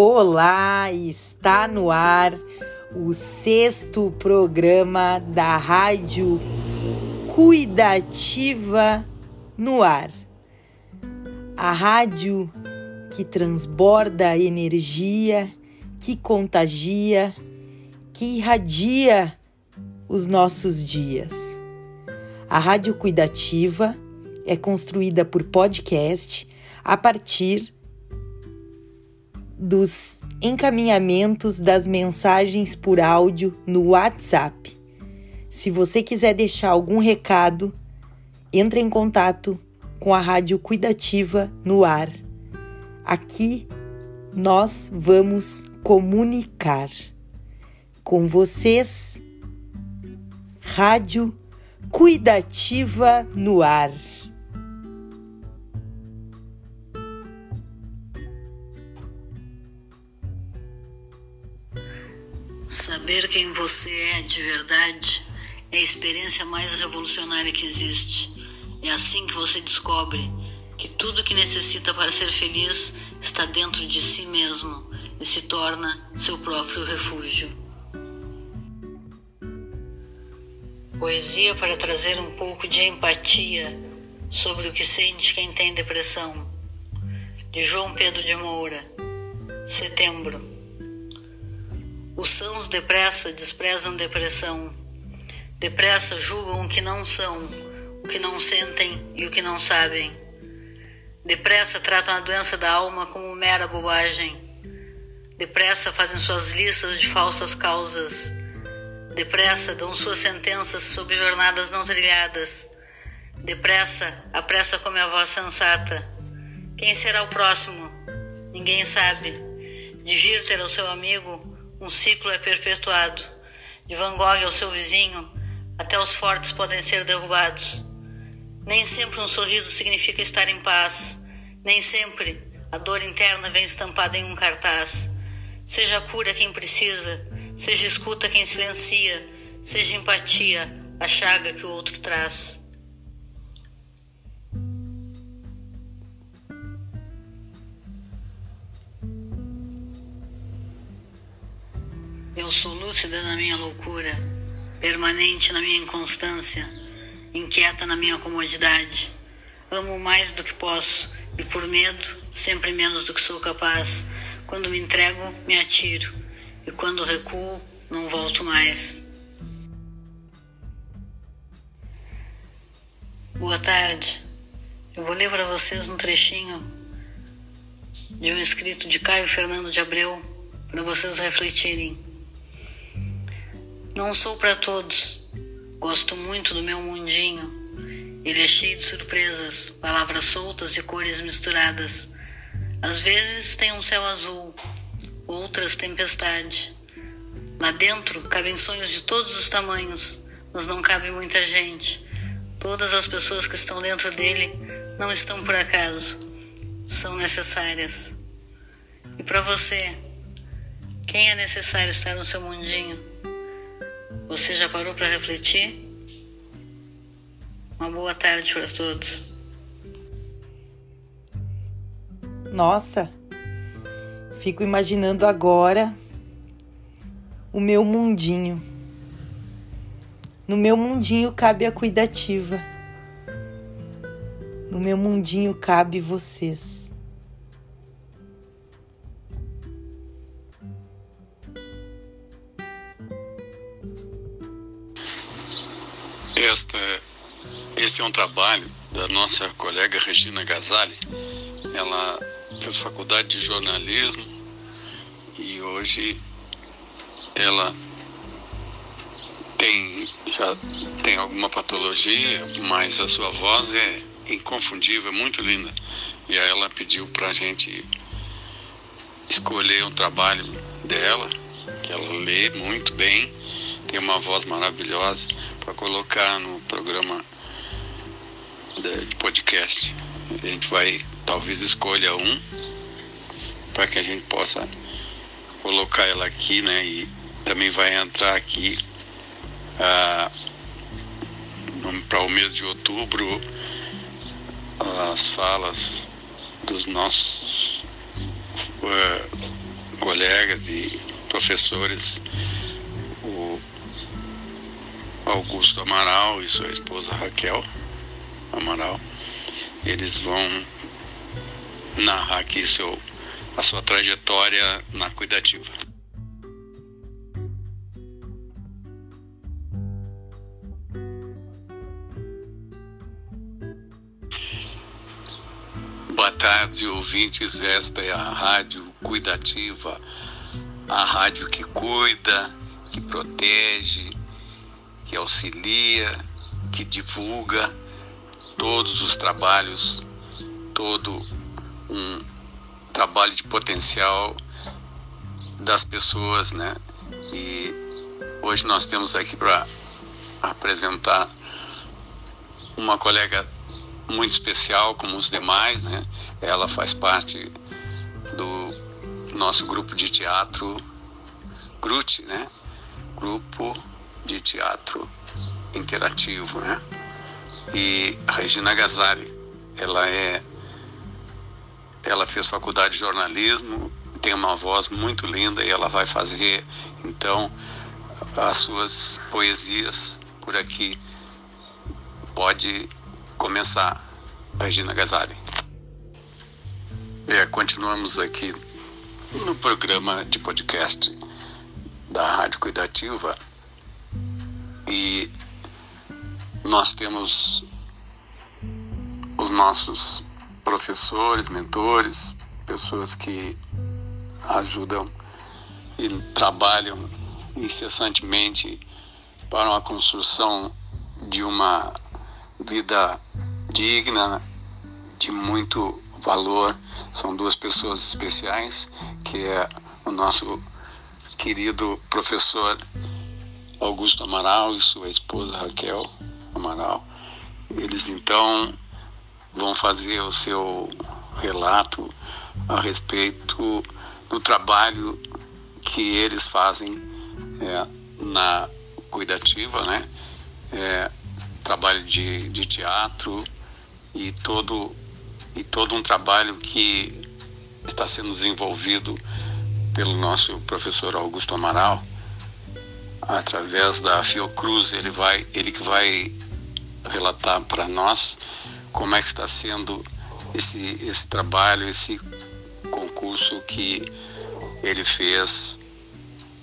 Olá, está no ar o sexto programa da Rádio Cuidativa no Ar. A rádio que transborda energia, que contagia, que irradia os nossos dias. A Rádio Cuidativa é construída por podcast a partir dos encaminhamentos das mensagens por áudio no WhatsApp. Se você quiser deixar algum recado, entre em contato com a Rádio Cuidativa no ar. Aqui nós vamos comunicar com vocês. Rádio Cuidativa no ar. Saber quem você é de verdade é a experiência mais revolucionária que existe. É assim que você descobre que tudo que necessita para ser feliz está dentro de si mesmo e se torna seu próprio refúgio. Poesia para trazer um pouco de empatia sobre o que sente quem tem depressão. De João Pedro de Moura. Setembro. Os sãos depressa desprezam depressão. Depressa julgam o que não são, o que não sentem e o que não sabem. Depressa tratam a doença da alma como mera bobagem. Depressa fazem suas listas de falsas causas. Depressa dão suas sentenças sobre jornadas não trilhadas. Depressa, a pressa come a voz sensata. Quem será o próximo? Ninguém sabe. Ter ao seu amigo, um ciclo é perpetuado. De Van Gogh ao seu vizinho, até os fortes podem ser derrubados. Nem sempre um sorriso significa estar em paz. Nem sempre a dor interna vem estampada em um cartaz. Seja cura quem precisa, seja escuta quem silencia, seja empatia a chaga que o outro traz. Eu sou lúcida na minha loucura, permanente na minha inconstância, inquieta na minha comodidade. Amo mais do que posso e por medo, sempre menos do que sou capaz. Quando me entrego, me atiro e quando recuo, não volto mais. Boa tarde. Eu vou ler para vocês um trechinho de um escrito de Caio Fernando de Abreu para vocês refletirem. Não sou para todos. Gosto muito do meu mundinho. Ele é cheio de surpresas, palavras soltas e cores misturadas. Às vezes tem um céu azul, outras tempestade. Lá dentro cabem sonhos de todos os tamanhos, mas não cabe muita gente. Todas as pessoas que estão dentro dele não estão por acaso, são necessárias. E para você, quem é necessário estar no seu mundinho? Você já parou para refletir? Uma boa tarde para todos. Nossa, fico imaginando agora o meu mundinho. No meu mundinho cabe a cuidativa. No meu mundinho cabe vocês. Esta, este é um trabalho da nossa colega Regina Gazali. Ela fez faculdade de jornalismo e hoje ela tem já tem alguma patologia, mas a sua voz é inconfundível, muito linda. E aí ela pediu para a gente escolher um trabalho dela, que ela lê muito bem tem uma voz maravilhosa para colocar no programa de podcast. A gente vai, talvez escolha um para que a gente possa colocar ela aqui, né? E também vai entrar aqui ah, para o mês de outubro as falas dos nossos uh, colegas e professores, Augusto Amaral e sua esposa Raquel Amaral. Eles vão narrar aqui seu, a sua trajetória na cuidativa. Boa tarde, ouvintes. Esta é a Rádio Cuidativa, a rádio que cuida, que protege, que auxilia, que divulga todos os trabalhos, todo um trabalho de potencial das pessoas, né? E hoje nós temos aqui para apresentar uma colega muito especial, como os demais, né? Ela faz parte do nosso grupo de teatro GRUT, né? Teatro Interativo, né? E a Regina Gazali, ela é ela fez faculdade de jornalismo, tem uma voz muito linda e ela vai fazer então as suas poesias por aqui. Pode começar, Regina Gazali. É, continuamos aqui no programa de podcast da Rádio Cuidativa e nós temos os nossos professores, mentores, pessoas que ajudam e trabalham incessantemente para uma construção de uma vida digna, de muito valor. São duas pessoas especiais, que é o nosso querido professor Augusto Amaral e sua esposa Raquel Amaral. Eles então vão fazer o seu relato a respeito do trabalho que eles fazem é, na cuidativa, né? É, trabalho de, de teatro e todo e todo um trabalho que está sendo desenvolvido pelo nosso professor Augusto Amaral através da Fiocruz ele vai ele que vai relatar para nós como é que está sendo esse esse trabalho esse concurso que ele fez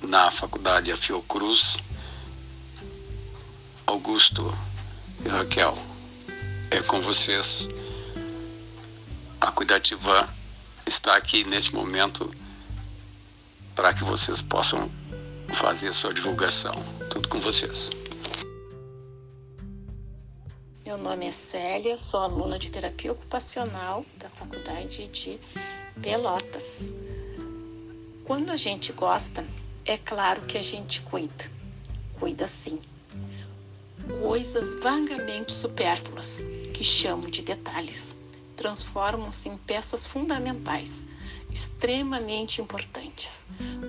na faculdade a Fiocruz Augusto e Raquel, é com vocês. A Cuidativa está aqui neste momento para que vocês possam fazer a sua divulgação. Tudo com vocês. Meu nome é Célia, sou aluna de terapia ocupacional da Faculdade de Pelotas. Quando a gente gosta, é claro que a gente cuida. Cuida sim coisas vagamente supérfluas, que chamo de detalhes, transformam-se em peças fundamentais, extremamente importantes.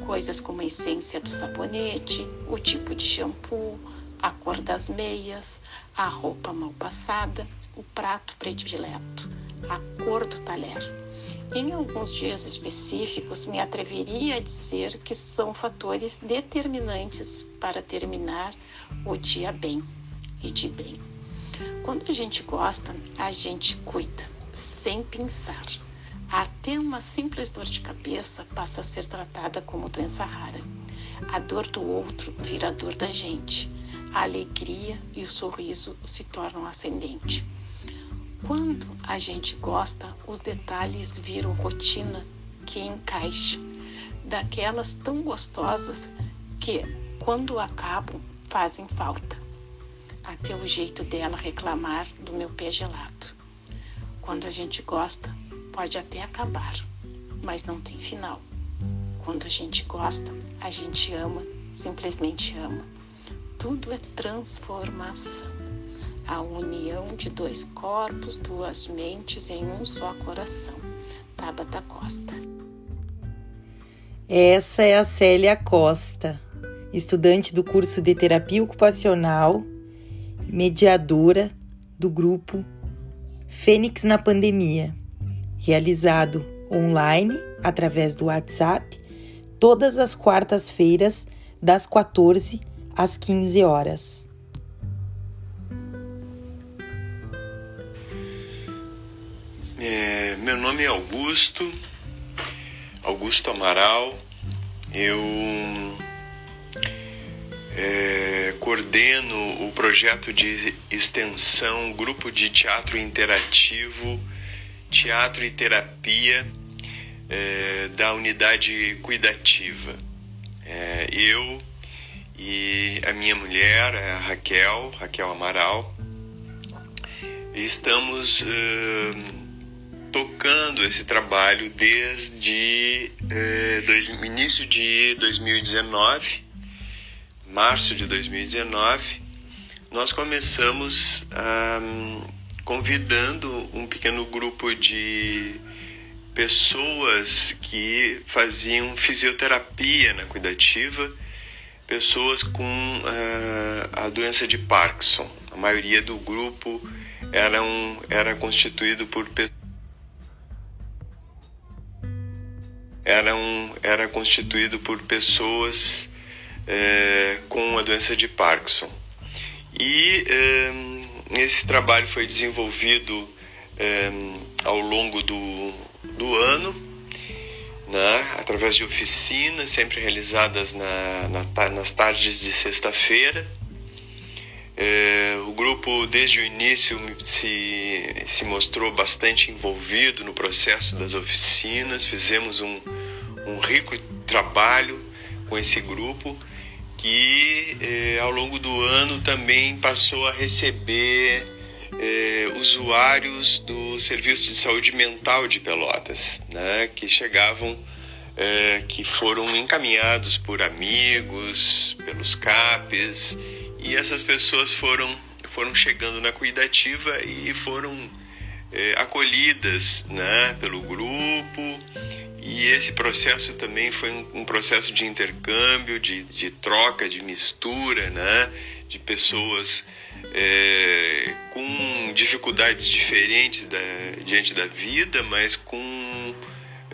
Coisas como a essência do sabonete, o tipo de shampoo, a cor das meias, a roupa mal passada, o prato predileto, a cor do talher. Em alguns dias específicos, me atreveria a dizer que são fatores determinantes para terminar o dia bem e de bem. Quando a gente gosta, a gente cuida, sem pensar. Até uma simples dor de cabeça passa a ser tratada como doença rara. A dor do outro vira a dor da gente. A alegria e o sorriso se tornam ascendente. Quando a gente gosta, os detalhes viram rotina que encaixa, daquelas tão gostosas que, quando acabam, fazem falta até o jeito dela reclamar do meu pé gelado. Quando a gente gosta, pode até acabar, mas não tem final. Quando a gente gosta, a gente ama, simplesmente ama. Tudo é transformação. A união de dois corpos, duas mentes em um só coração. Tabata Costa. Essa é a Célia Costa, estudante do curso de terapia ocupacional mediadora do grupo Fênix na Pandemia, realizado online através do WhatsApp todas as quartas-feiras, das 14 às 15 horas. É, meu nome é Augusto, Augusto Amaral. Eu é, coordeno o projeto de extensão Grupo de Teatro Interativo, Teatro e Terapia é, da Unidade Cuidativa. É, eu e a minha mulher, a Raquel, Raquel Amaral, estamos uh, tocando esse trabalho desde uh, dois, início de 2019 março de 2019, nós começamos um, convidando um pequeno grupo de pessoas que faziam fisioterapia na cuidativa, pessoas com uh, a doença de Parkinson. A maioria do grupo era, um, era constituído por era, um, era constituído por pessoas é, com a doença de Parkinson. E é, esse trabalho foi desenvolvido é, ao longo do, do ano, né, através de oficinas sempre realizadas na, na, nas tardes de sexta-feira. É, o grupo, desde o início, se, se mostrou bastante envolvido no processo das oficinas. Fizemos um, um rico trabalho com esse grupo que eh, ao longo do ano também passou a receber eh, usuários do Serviço de Saúde Mental de Pelotas, né, que chegavam, eh, que foram encaminhados por amigos, pelos CAPs, e essas pessoas foram, foram chegando na cuidativa e foram acolhidas né, pelo grupo e esse processo também foi um, um processo de intercâmbio, de, de, troca, de mistura, né? de pessoas é, com dificuldades diferentes da, diante da vida, mas com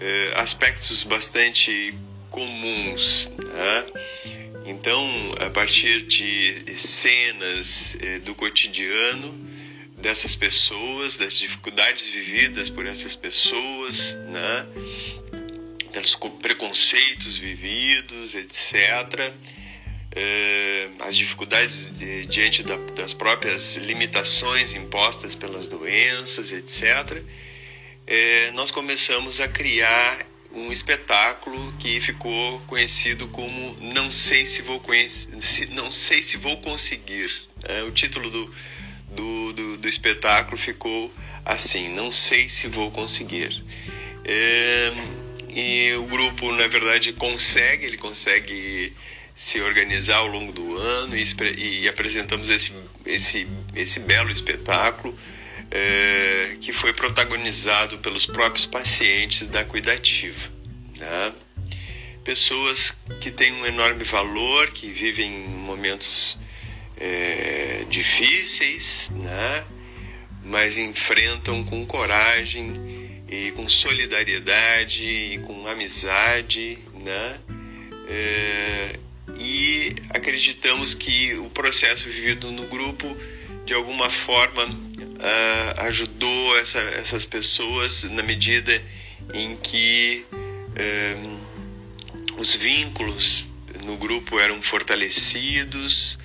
é, aspectos bastante comuns. Né? Então, a partir de cenas é, do cotidiano dessas pessoas, das dificuldades vividas por essas pessoas, né? Pelos preconceitos vividos, etc., eh, as dificuldades diante das próprias limitações impostas pelas doenças, etc., eh, nós começamos a criar um espetáculo que ficou conhecido como Não sei se vou não sei se vou conseguir. É, o título do, do, do, do, espetáculo ficou assim: Não sei se vou conseguir. É, e o grupo, na verdade, consegue, ele consegue se organizar ao longo do ano e, e apresentamos esse, esse, esse belo espetáculo é, que foi protagonizado pelos próprios pacientes da cuidativa. Né? Pessoas que têm um enorme valor, que vivem momentos é, difíceis, né? mas enfrentam com coragem e com solidariedade e com amizade, né? É, e acreditamos que o processo vivido no grupo de alguma forma uh, ajudou essa, essas pessoas na medida em que uh, os vínculos no grupo eram fortalecidos,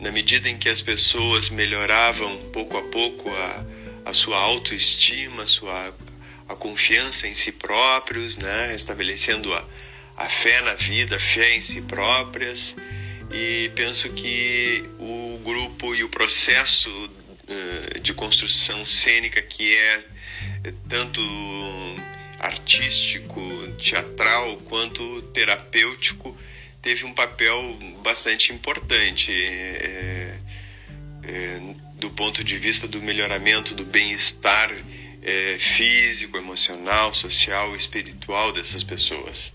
na medida em que as pessoas melhoravam pouco a pouco a, a sua autoestima, a sua a confiança em si próprios, né? estabelecendo a, a fé na vida, a fé em si próprias. E penso que o grupo e o processo uh, de construção cênica, que é tanto artístico, teatral, quanto terapêutico, teve um papel bastante importante é, é, do ponto de vista do melhoramento do bem-estar é, físico, emocional, social, espiritual dessas pessoas.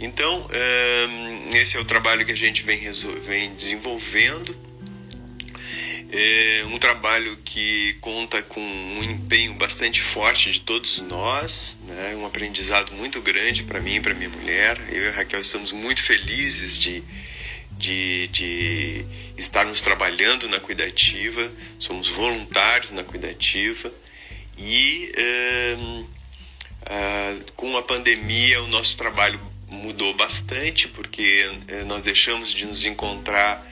Então, é, esse é o trabalho que a gente vem, vem desenvolvendo. É um trabalho que conta com um empenho bastante forte de todos nós, né? um aprendizado muito grande para mim e para minha mulher. Eu e a Raquel estamos muito felizes de, de, de estarmos trabalhando na Cuidativa, somos voluntários na Cuidativa e com a pandemia o nosso trabalho mudou bastante porque eh, nós deixamos de nos encontrar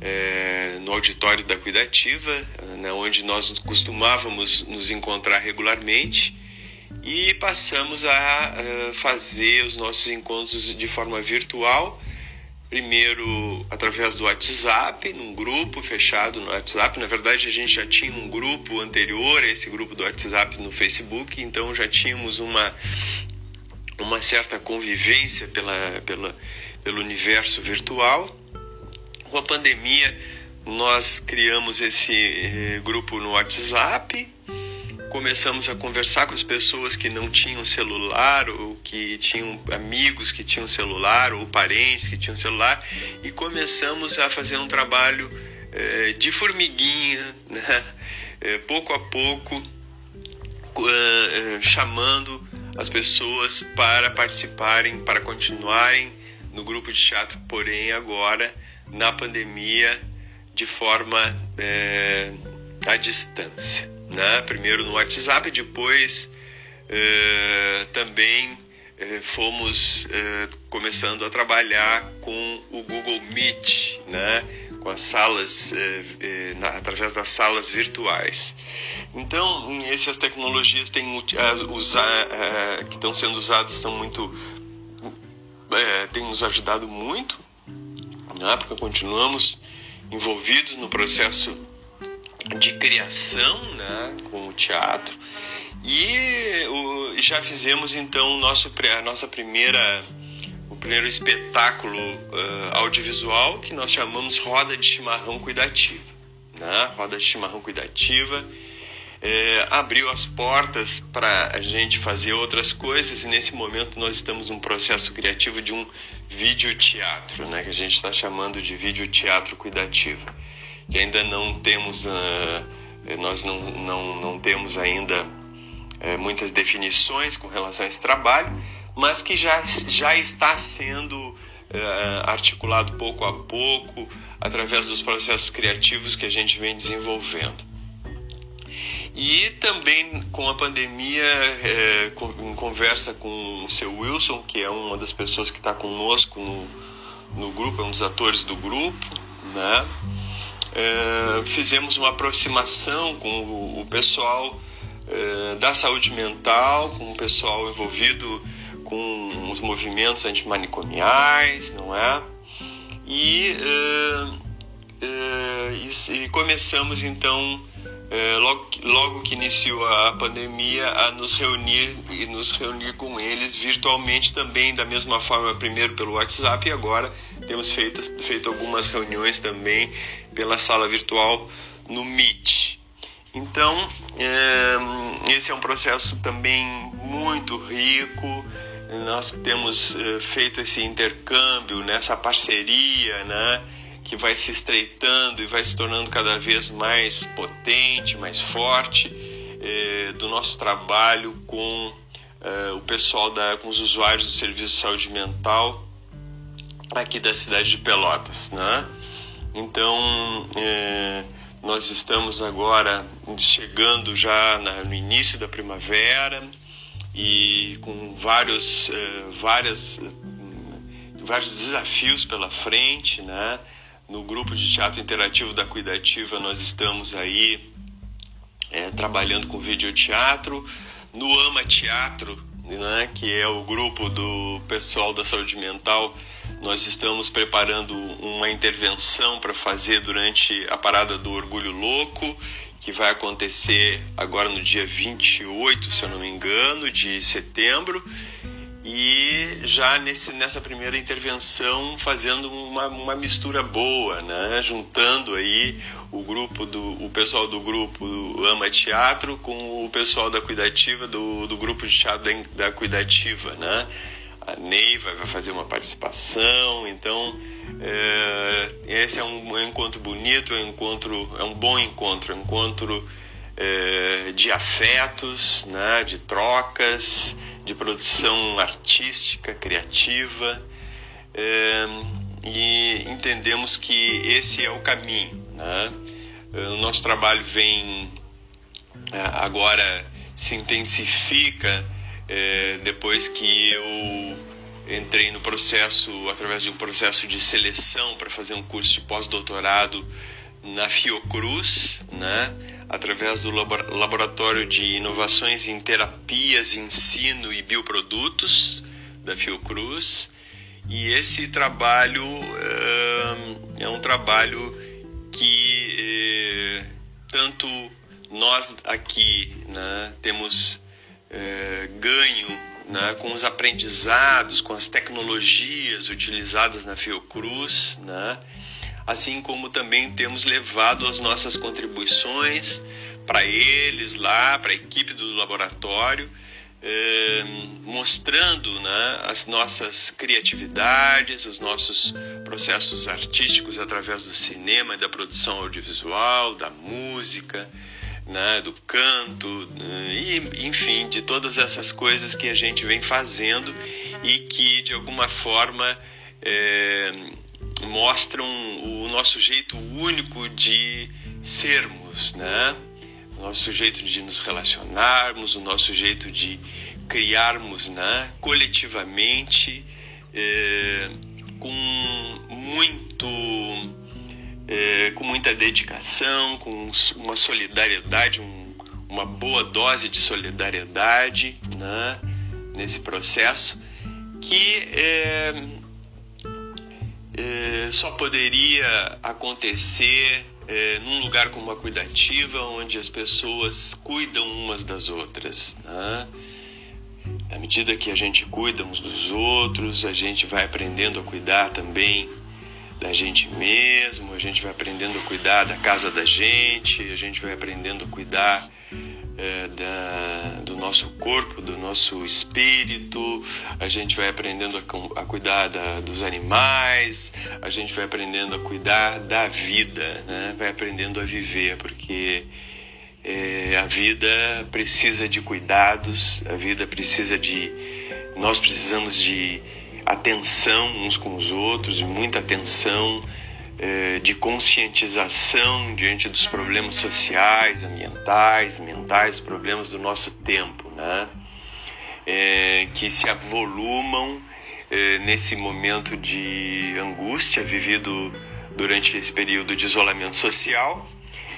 é, no auditório da Cuidativa, né, onde nós costumávamos nos encontrar regularmente, e passamos a uh, fazer os nossos encontros de forma virtual. Primeiro através do WhatsApp, num grupo fechado no WhatsApp. Na verdade, a gente já tinha um grupo anterior a esse grupo do WhatsApp no Facebook, então já tínhamos uma, uma certa convivência pela, pela, pelo universo virtual. Com a pandemia, nós criamos esse eh, grupo no WhatsApp, começamos a conversar com as pessoas que não tinham celular ou que tinham amigos que tinham celular ou parentes que tinham celular e começamos a fazer um trabalho eh, de formiguinha, né? eh, pouco a pouco, chamando as pessoas para participarem, para continuarem no grupo de teatro, porém agora na pandemia de forma à distância. Né? Primeiro no WhatsApp, depois é, também é, fomos é, começando a trabalhar com o Google Meet, né? com as salas, é, é, na, através das salas virtuais. Então, essas tecnologias têm, usar, que estão sendo usadas são muito, têm nos ajudado muito né? porque continuamos envolvidos no processo de criação né? com o teatro e o, já fizemos então nosso, a nossa primeira o primeiro espetáculo uh, audiovisual que nós chamamos Roda de Chimarrão Cuidativa. Né? Roda de Chimarrão Cuidativa abriu as portas para a gente fazer outras coisas e nesse momento nós estamos num processo criativo de um videoteatro, né, que a gente está chamando de videoteatro cuidativo, que ainda não temos, uh, nós não, não, não temos ainda uh, muitas definições com relação a esse trabalho, mas que já, já está sendo uh, articulado pouco a pouco através dos processos criativos que a gente vem desenvolvendo. E também com a pandemia, é, em conversa com o seu Wilson, que é uma das pessoas que está conosco no, no grupo, é um dos atores do grupo, né? É, fizemos uma aproximação com o, o pessoal é, da saúde mental, com o pessoal envolvido com os movimentos antimanicomiais, não é? E, é, é, e, e começamos então é, logo, logo que iniciou a pandemia, a nos reunir e nos reunir com eles virtualmente também, da mesma forma, primeiro pelo WhatsApp e agora temos feito, feito algumas reuniões também pela sala virtual no Meet. Então, é, esse é um processo também muito rico. Nós temos é, feito esse intercâmbio, nessa parceria, né? Que vai se estreitando e vai se tornando cada vez mais potente, mais forte é, do nosso trabalho com é, o pessoal da, com os usuários do serviço de saúde mental aqui da cidade de Pelotas, né? Então é, nós estamos agora chegando já na, no início da primavera e com vários, várias, vários desafios pela frente, né? No grupo de teatro interativo da Cuidativa nós estamos aí é, trabalhando com videoteatro. No Ama Teatro, né, que é o grupo do pessoal da saúde mental, nós estamos preparando uma intervenção para fazer durante a parada do Orgulho Louco, que vai acontecer agora no dia 28, se eu não me engano, de setembro e já nesse, nessa primeira intervenção fazendo uma, uma mistura boa, né? juntando aí o grupo do o pessoal do grupo Ama Teatro com o pessoal da Cuidativa do, do grupo de teatro da, da Cuidativa, né? a Neiva vai fazer uma participação, então é, esse é um, um, encontro bonito, é um encontro, é um bom encontro, é um encontro é, de afetos, né, de trocas, de produção artística, criativa, é, e entendemos que esse é o caminho. Né? O nosso trabalho vem agora se intensifica depois que eu entrei no processo, através de um processo de seleção para fazer um curso de pós-doutorado na Fiocruz, né? Através do Laboratório de Inovações em Terapias, Ensino e Bioprodutos da Fiocruz. E esse trabalho é, é um trabalho que é, tanto nós aqui né, temos é, ganho né, com os aprendizados, com as tecnologias utilizadas na Fiocruz, né, assim como também temos levado as nossas contribuições para eles lá, para a equipe do laboratório, eh, mostrando né, as nossas criatividades, os nossos processos artísticos através do cinema da produção audiovisual, da música, né, do canto, né, e enfim, de todas essas coisas que a gente vem fazendo e que de alguma forma é, mostram o nosso jeito único de sermos, né? O nosso jeito de nos relacionarmos, o nosso jeito de criarmos, né? Coletivamente, é, com muito, é, com muita dedicação, com uma solidariedade, um, uma boa dose de solidariedade, né? Nesse processo que é, é, só poderia acontecer é, num lugar como a cuidativa, onde as pessoas cuidam umas das outras. Né? À medida que a gente cuida uns dos outros, a gente vai aprendendo a cuidar também da gente mesmo, a gente vai aprendendo a cuidar da casa da gente, a gente vai aprendendo a cuidar é, da, do nosso corpo, do nosso espírito, a gente vai aprendendo a, a cuidar da, dos animais, a gente vai aprendendo a cuidar da vida, né? vai aprendendo a viver, porque é, a vida precisa de cuidados, a vida precisa de. Nós precisamos de atenção uns com os outros, de muita atenção de conscientização diante dos problemas sociais, ambientais, mentais, problemas do nosso tempo, né? É, que se avolumam é, nesse momento de angústia vivido durante esse período de isolamento social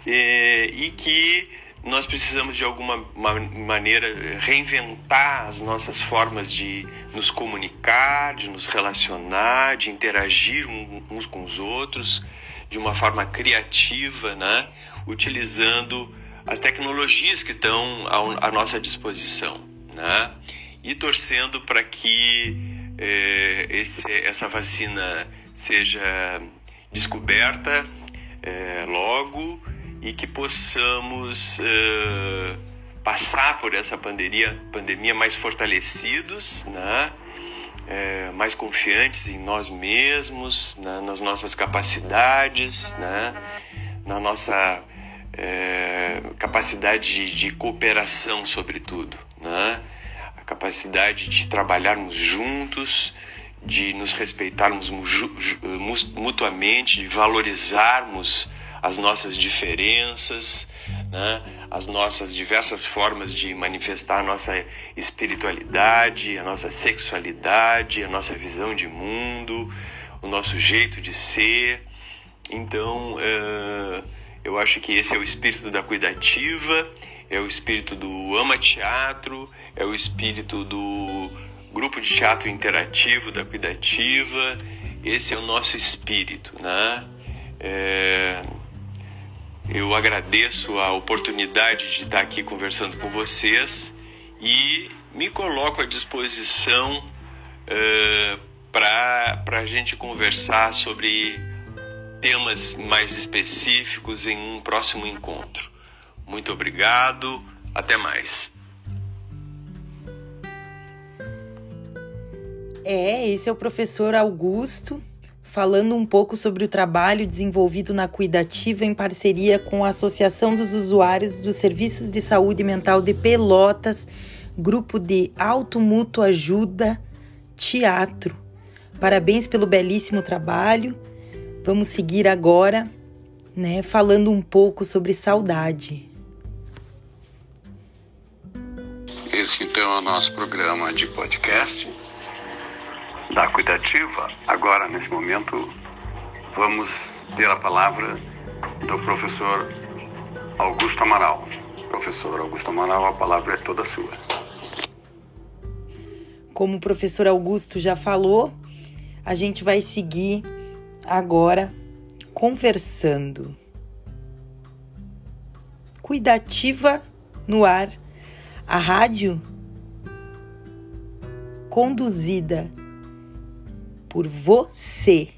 e que nós precisamos de alguma maneira reinventar as nossas formas de nos comunicar, de nos relacionar, de interagir uns com os outros de uma forma criativa, né? utilizando as tecnologias que estão à nossa disposição. Né? E torcendo para que eh, esse, essa vacina seja descoberta eh, logo e que possamos uh, passar por essa pandemia, pandemia mais fortalecidos, né? É, mais confiantes em nós mesmos, né? nas nossas capacidades, né? na nossa é, capacidade de, de, cooperação, sobretudo, né? a capacidade de trabalharmos juntos, de nos respeitarmos mutuamente, de valorizarmos as nossas diferenças, né? as nossas diversas formas de manifestar a nossa espiritualidade, a nossa sexualidade, a nossa visão de mundo, o nosso jeito de ser. Então, uh, eu acho que esse é o espírito da cuidativa, é o espírito do ama teatro, é o espírito do grupo de teatro interativo da cuidativa. Esse é o nosso espírito, né? É, eu agradeço a oportunidade de estar aqui conversando com vocês e me coloco à disposição uh, para a gente conversar sobre temas mais específicos em um próximo encontro. Muito obrigado, até mais. É, esse é o professor Augusto falando um pouco sobre o trabalho desenvolvido na Cuidativa em parceria com a Associação dos Usuários dos Serviços de Saúde Mental de Pelotas, grupo de Automútuo Ajuda Teatro. Parabéns pelo belíssimo trabalho. Vamos seguir agora, né, falando um pouco sobre saudade. Esse então é o nosso programa de podcast da Cuidativa. Agora, nesse momento, vamos ter a palavra do professor Augusto Amaral. Professor Augusto Amaral, a palavra é toda sua. Como o professor Augusto já falou, a gente vai seguir agora conversando. Cuidativa no ar, a rádio conduzida por você,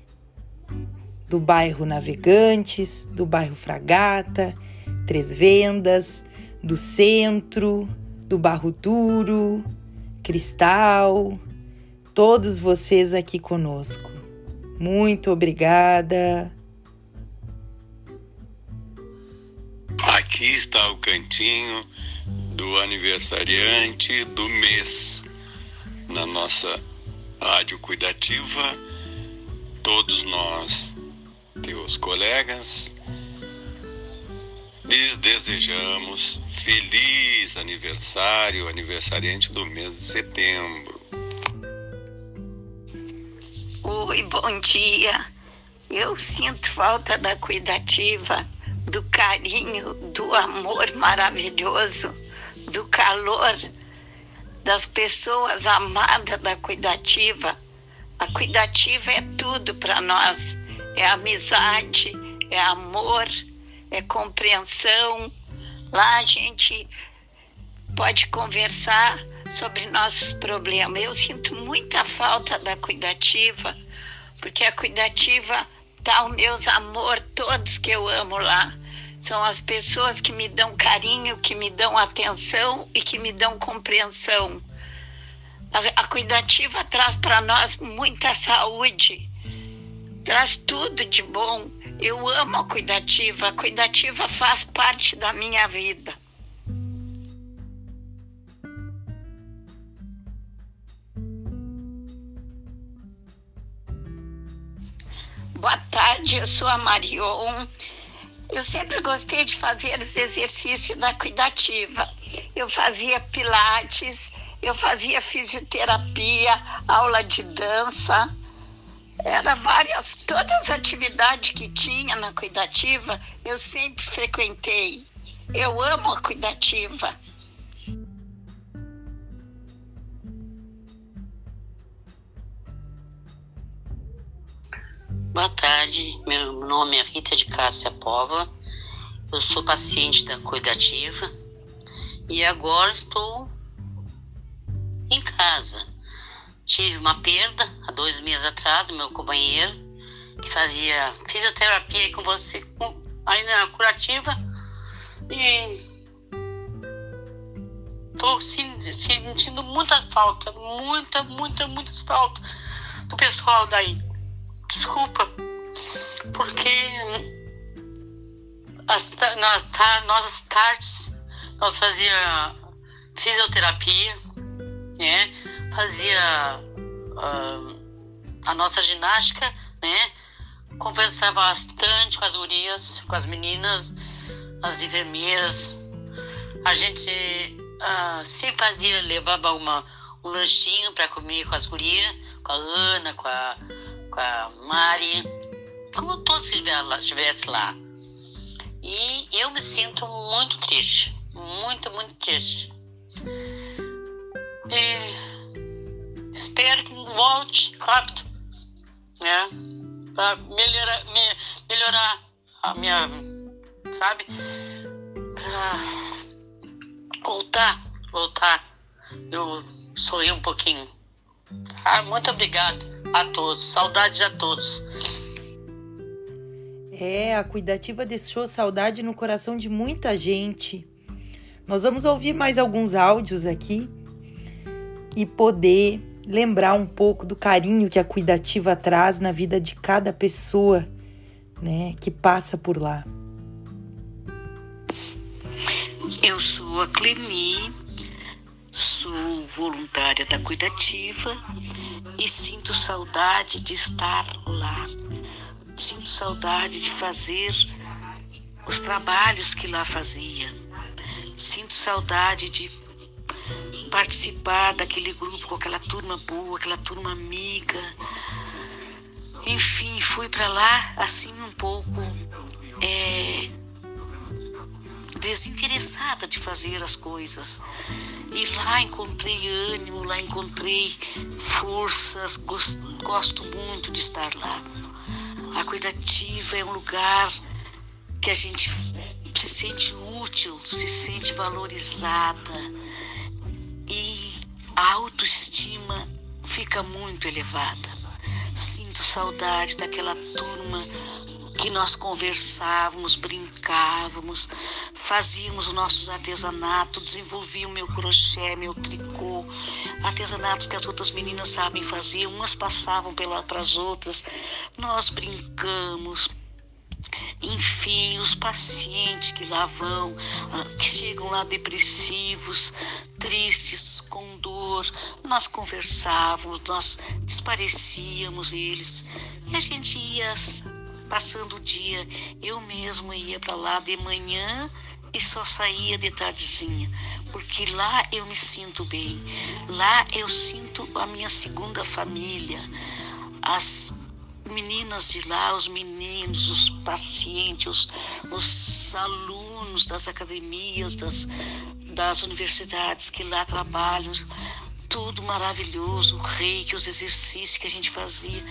do bairro Navegantes, do bairro Fragata, Três Vendas, do centro, do Barro Duro, Cristal, todos vocês aqui conosco. Muito obrigada. Aqui está o cantinho do aniversariante do mês na nossa Rádio Cuidativa, todos nós, teus colegas, lhes desejamos feliz aniversário, aniversariante do mês de setembro. Oi, bom dia. Eu sinto falta da cuidativa, do carinho, do amor maravilhoso, do calor das pessoas amadas da cuidativa. A cuidativa é tudo para nós. É amizade, é amor, é compreensão. Lá a gente pode conversar sobre nossos problemas. Eu sinto muita falta da cuidativa, porque a cuidativa tá os meus amor todos que eu amo lá. São as pessoas que me dão carinho, que me dão atenção e que me dão compreensão. A, cuidativa traz para nós muita saúde, traz tudo de bom. Eu amo a cuidativa, a cuidativa faz parte da minha vida. Boa tarde, eu sou a Marion. Eu sempre gostei de fazer os exercícios da cuidativa. Eu fazia pilates, eu fazia fisioterapia, aula de dança. Era várias, todas as atividades que tinha na cuidativa, eu sempre frequentei. Eu amo a cuidativa. Boa tarde, meu nome é Rita de Cássia Pova, eu sou paciente da Cuidativa e agora estou em casa. Tive uma perda há dois meses atrás, meu companheiro, que fazia fisioterapia com você aí na curativa e estou sentindo muita falta, muita, muita, muita falta do pessoal daí desculpa, porque as, nas nossas tardes nós fazia fisioterapia, né? Fazia uh, a nossa ginástica, né? Conversava bastante com as gurias, com as meninas, as enfermeiras. A gente uh, sempre fazia, levava uma, um lanchinho para comer com as gurias, com a Ana, com a com a Mari, como todos estivessem lá. E eu me sinto muito triste, muito, muito triste. E espero que volte rápido, né? Para melhorar, me, melhorar a minha, sabe? Pra voltar, voltar. Eu sorri um pouquinho. Ah, muito obrigado a todos. Saudades a todos. É, a cuidativa deixou saudade no coração de muita gente. Nós vamos ouvir mais alguns áudios aqui e poder lembrar um pouco do carinho que a cuidativa traz na vida de cada pessoa, né, que passa por lá. Eu sou a Clemi, sou voluntária da cuidativa e sinto saudade de estar lá. Sinto saudade de fazer os trabalhos que lá fazia. Sinto saudade de participar daquele grupo com aquela turma boa, aquela turma amiga. Enfim, fui para lá assim um pouco é, desinteressada de fazer as coisas. E lá encontrei ânimo, lá encontrei forças, gosto, gosto muito de estar lá. A cuidativa é um lugar que a gente se sente útil, se sente valorizada e a autoestima fica muito elevada. Sinto saudade daquela turma que nós conversávamos, brincávamos, fazíamos os nossos artesanatos, desenvolvia o meu crochê, meu tricô, artesanatos que as outras meninas sabem fazer, umas passavam para as outras, nós brincamos, enfim, os pacientes que lá vão, ah, que chegam lá depressivos, tristes, com dor, nós conversávamos, nós desparecíamos eles e a gente ia passando o dia. Eu mesmo ia para lá de manhã e só saía de tardezinha, porque lá eu me sinto bem, lá eu sinto a minha segunda família. As meninas de lá, os meninos, os pacientes, os, os alunos das academias, das, das universidades que lá trabalham, tudo maravilhoso, o reiki, os exercícios que a gente fazia,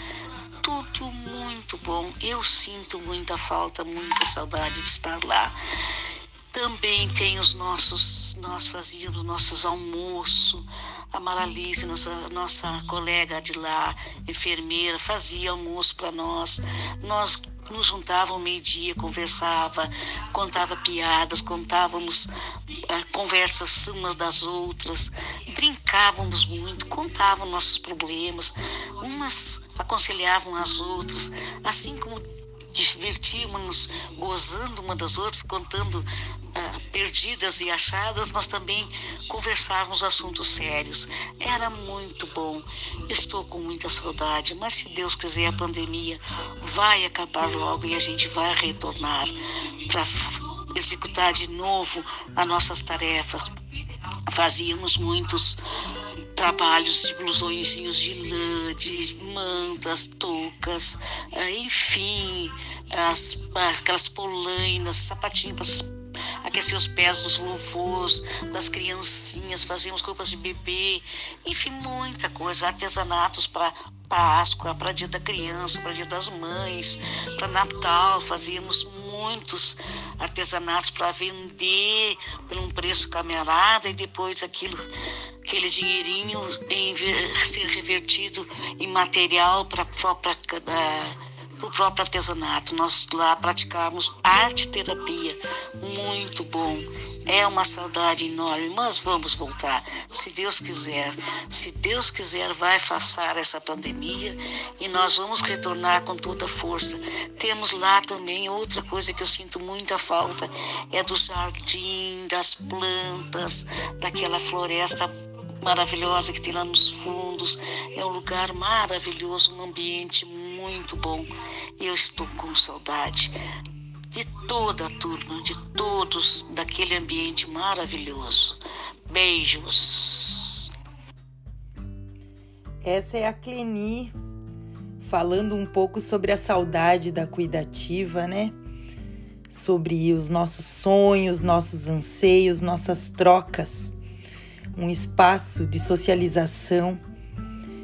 tudo muito bom. Eu sinto muita falta, muita saudade de estar lá. Também tem os nossos, nós fazíamos nossos almoços, a Maralice, nossa, nossa colega de lá, enfermeira, fazia almoço para nós. Nós nos juntávamos meio-dia, conversava, contava piadas, contávamos uh, conversas umas das outras, brincávamos muito, contávamos nossos problemas, umas aconselhavam as outras, assim como divertíamos-nos gozando uma das outras, contando ah, perdidas e achadas, nós também conversávamos assuntos sérios. Era muito bom. Estou com muita saudade, mas se Deus quiser, a pandemia vai acabar logo e a gente vai retornar para executar de novo as nossas tarefas. Fazíamos muitos trabalhos de blusõezinhos de lã, de mantas, toucas, ah, enfim, as, aquelas polainas, sapatinhos aquecer os pés dos vovôs, das criancinhas, fazíamos roupas de bebê, enfim, muita coisa, artesanatos para Páscoa, para Dia da Criança, para Dia das Mães, para Natal, fazíamos muitos artesanatos para vender por um preço camarada e depois aquilo aquele dinheirinho em ser revertido em material para o próprio artesanato. Nós lá praticamos arte terapia, muito bom. É uma saudade enorme, mas vamos voltar, se Deus quiser. Se Deus quiser, vai passar essa pandemia e nós vamos retornar com toda força. Temos lá também outra coisa que eu sinto muita falta, é do jardim, das plantas, daquela floresta maravilhosa que tem lá nos fundos. É um lugar maravilhoso, um ambiente muito bom. Eu estou com saudade de toda a turma, de todos, daquele ambiente maravilhoso. Beijos. Essa é a Cleni falando um pouco sobre a saudade da cuidativa, né? Sobre os nossos sonhos, nossos anseios, nossas trocas. Um espaço de socialização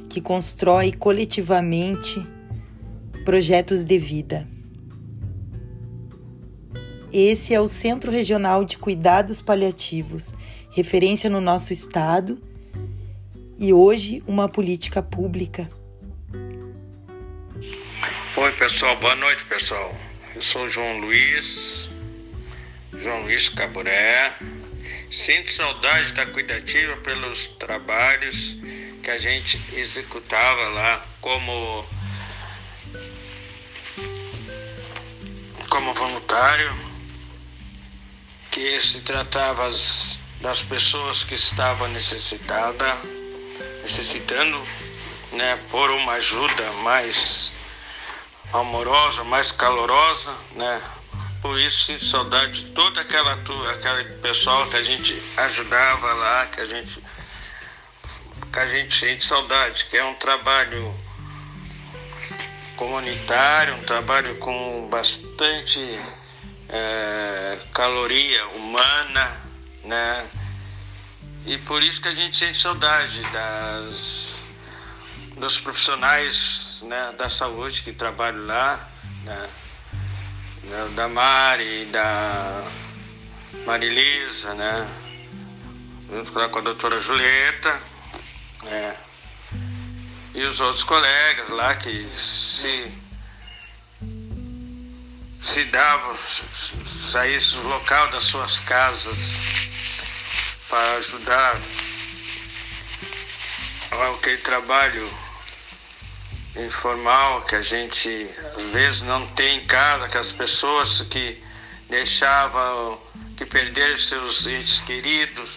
que constrói coletivamente projetos de vida. Esse é o Centro Regional de Cuidados Paliativos, referência no nosso estado e hoje uma política pública. Oi, pessoal, boa noite, pessoal. Eu sou João Luiz, João Luiz Caburé. Sinto saudade da cuidativa pelos trabalhos que a gente executava lá como como voluntário, que se tratava das pessoas que estavam necessitadas, necessitando né, por uma ajuda mais amorosa, mais calorosa, né? Por isso sinto saudade de toda aquela aquele pessoal que a gente ajudava lá, que a gente que a gente sente saudade, que é um trabalho comunitário, um trabalho com bastante é, caloria humana, né? E por isso que a gente sente saudade das, dos profissionais né, da saúde que trabalham lá, né? da Mari, da Marilisa, né? Junto com a doutora Julieta, né? E os outros colegas lá que se se davam, saíssem do local das suas casas para ajudar aquele trabalho informal que a gente às vezes não tem em casa, aquelas pessoas que deixavam, que perderam seus entes queridos,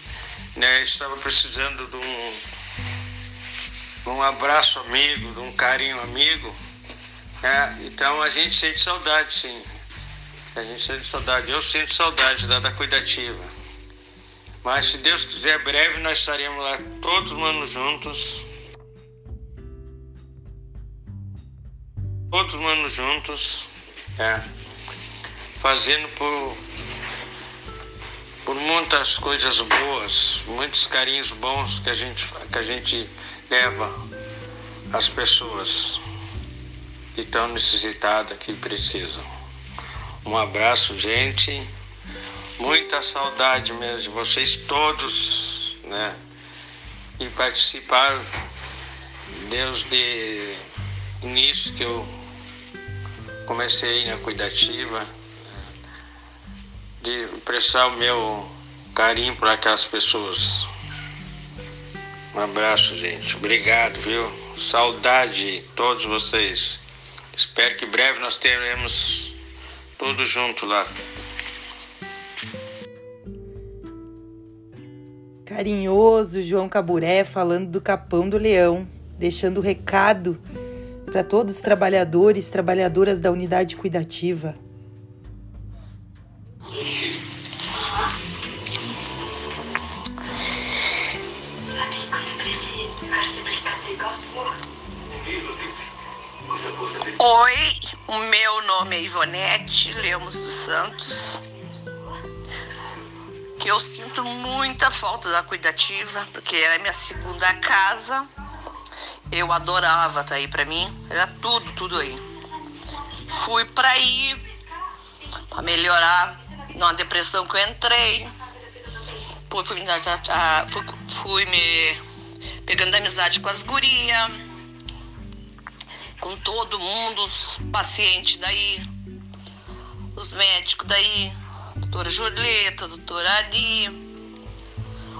né, estavam precisando de um, um abraço amigo, de um carinho amigo. Né? Então a gente sente saudade, sim. A gente sente saudade. Eu sinto saudade da, da cuidativa. Mas se Deus quiser, breve nós estaremos lá todos manos juntos todos manos juntos, é, fazendo por, por muitas coisas boas, muitos carinhos bons que a gente, que a gente leva às pessoas que estão necessitadas, que precisam. Um abraço, gente. Muita saudade mesmo de vocês todos, né? E participar, Deus de início que eu comecei na cuidativa de prestar o meu carinho para aquelas pessoas. Um abraço, gente. Obrigado, viu? Saudade de todos vocês. Espero que breve nós teremos tudo junto lá. Carinhoso João Caburé falando do Capão do Leão, deixando o recado para todos os trabalhadores, trabalhadoras da unidade cuidativa. Oi, o meu nome é Ivonete Lemos dos Santos. Que eu sinto muita falta da cuidativa, porque era minha segunda casa eu adorava tá aí para mim, era tudo, tudo aí. Fui para aí para melhorar numa depressão que eu entrei. Fui, fui, fui me pegando amizade com as gurias, com todo mundo, os pacientes daí, os médicos daí, doutora Julieta, doutora Ali,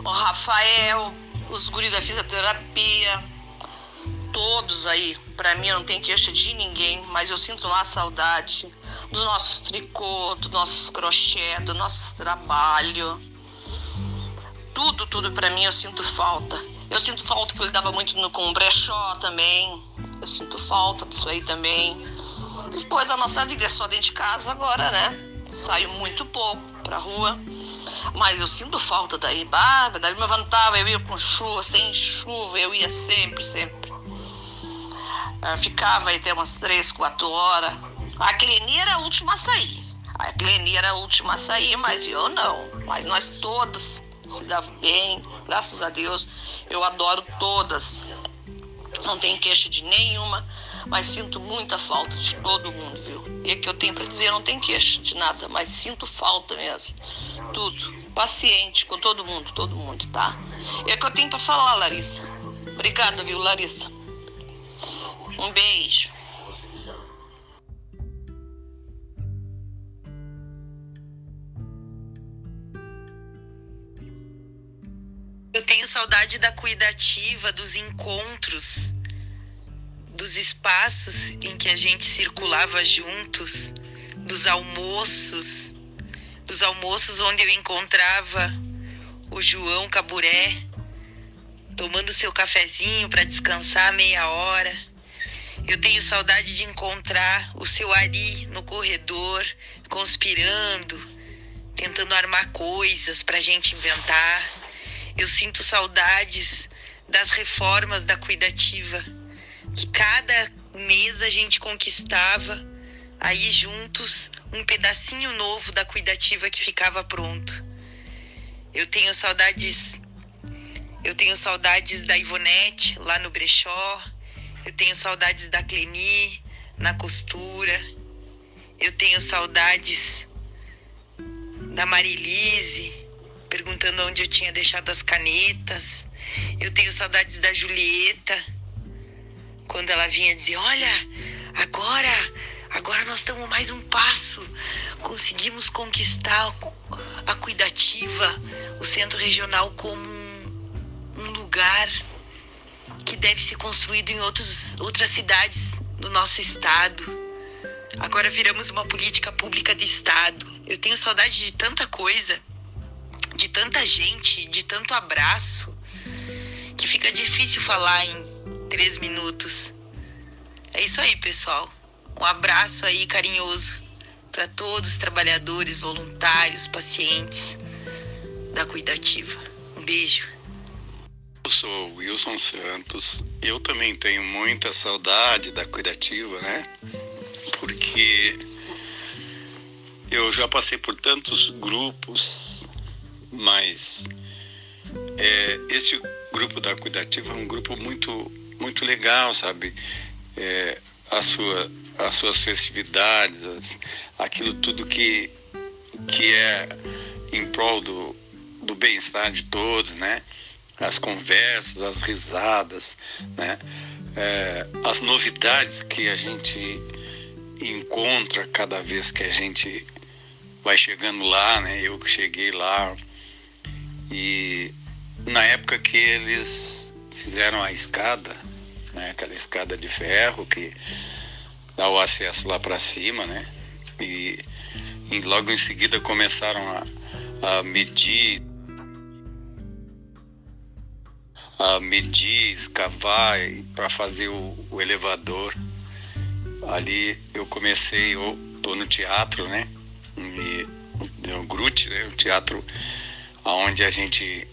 o Rafael, os guris da fisioterapia, todos aí. Para mim, eu não tenho queixa de ninguém, mas eu sinto uma saudade dos nossos tricô, dos nossos crochê, do nosso trabalho. Tudo, tudo para mim eu sinto falta. Eu sinto falta que eu lidava muito no, com o brechó também. Eu sinto falta disso aí também. Depois a nossa vida é só dentro de casa agora, né? Saio muito pouco pra rua. Mas eu sinto falta daí. Bah, daí me levantava, eu ia com chuva, sem chuva, eu ia sempre, sempre. Ah, ficava aí até umas três, quatro horas. A Cleni era a última a sair. A Cleni era a última a sair, mas eu não. Mas nós todas se davam bem, graças a Deus. Eu adoro todas. Não tenho queixa de nenhuma, mas sinto muita falta de todo mundo, viu? E é que eu tenho para dizer, não tenho queixa de nada, mas sinto falta mesmo. Tudo. Paciente com todo mundo, todo mundo, tá? E é que eu tenho para falar, Larissa. Obrigada, viu, Larissa? Um beijo. Saudade da cuidativa, dos encontros, dos espaços em que a gente circulava juntos, dos almoços, dos almoços onde eu encontrava o João Caburé tomando seu cafezinho para descansar meia hora. Eu tenho saudade de encontrar o seu Ari no corredor, conspirando, tentando armar coisas para a gente inventar. Eu sinto saudades das reformas da cuidativa, que cada mês a gente conquistava, aí juntos, um pedacinho novo da cuidativa que ficava pronto. Eu tenho saudades. Eu tenho saudades da Ivonete lá no brechó. Eu tenho saudades da Cleni na costura. Eu tenho saudades da Marilise perguntando onde eu tinha deixado as canetas. Eu tenho saudades da Julieta, quando ela vinha dizer: Olha, agora, agora nós estamos mais um passo. Conseguimos conquistar a cuidativa, o centro regional, como um, lugar que deve ser construído em outros, outras cidades do nosso estado. Agora viramos uma política pública de estado. Eu tenho saudade de tanta coisa de tanta gente, de tanto abraço, que fica difícil falar em três minutos. É isso aí, pessoal. Um abraço aí carinhoso para todos os trabalhadores, voluntários, pacientes da Cuidativa. Um beijo. Eu sou Wilson Santos. Eu também tenho muita saudade da Cuidativa, né? Porque eu já passei por tantos grupos mas é, esse grupo da Cuidativa é um grupo muito, muito legal, sabe? É, a sua, as suas festividades, as, aquilo tudo que, que é em prol do, do bem-estar de todos, né? As conversas, as risadas, né? É, as novidades que a gente encontra cada vez que a gente vai chegando lá, né? Eu que cheguei lá, e na época que eles fizeram a escada, né, aquela escada de ferro que dá o acesso lá para cima, né? E, e, logo em seguida começaram a, a medir a medir, escavar para fazer o, o, elevador. Ali eu comecei, eu tô no teatro, né? E, no Grute, né? O teatro onde a gente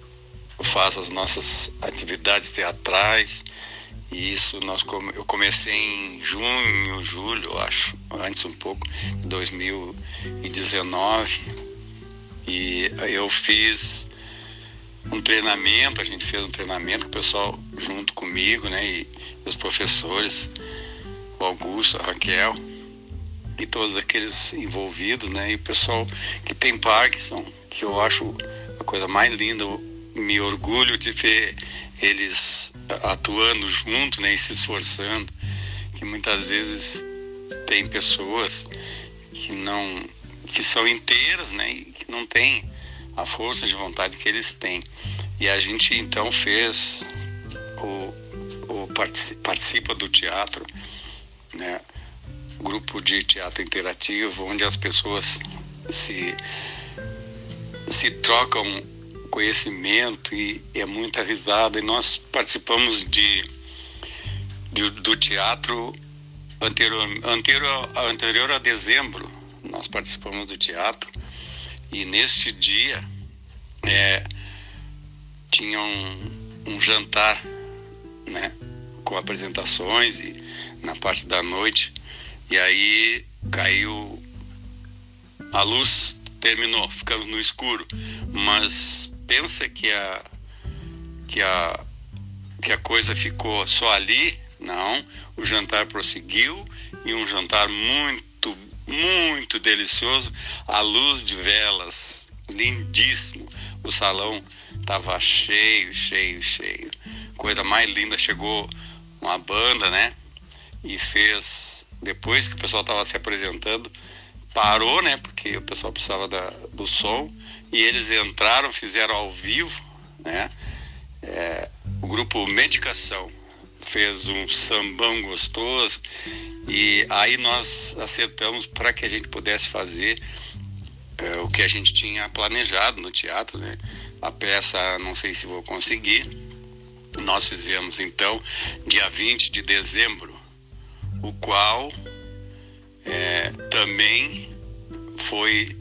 faz as nossas atividades teatrais. E isso nós eu comecei em junho, julho, acho, antes um pouco, de 2019. E eu fiz um treinamento, a gente fez um treinamento com o pessoal junto comigo, né? E os professores, o Augusto, a Raquel e todos aqueles envolvidos, né? E o pessoal que tem Parkinson, que eu acho a coisa mais linda, me orgulho de ver eles atuando junto, né? E se esforçando, que muitas vezes tem pessoas que não que são inteiras, né? E que não têm a força de vontade que eles têm. E a gente então fez o, o participa do teatro, né? grupo de teatro interativo, onde as pessoas se, se trocam conhecimento e é muita risada. E nós participamos de, de do teatro anterior, anterior, anterior a dezembro. Nós participamos do teatro e neste dia é, tinha um, um jantar né, com apresentações e na parte da noite e aí caiu a luz, terminou, ficando no escuro. Mas pensa que a que a que a coisa ficou só ali? Não, o jantar prosseguiu e um jantar muito muito delicioso, à luz de velas, lindíssimo. O salão estava cheio, cheio, cheio. Coisa mais linda, chegou uma banda, né? E fez depois que o pessoal estava se apresentando, parou, né? Porque o pessoal precisava da, do som e eles entraram, fizeram ao vivo, né? É, o grupo Medicação fez um sambão gostoso e aí nós acertamos para que a gente pudesse fazer é, o que a gente tinha planejado no teatro, né? A peça, não sei se vou conseguir. Nós fizemos então dia 20 de dezembro, o qual é, também foi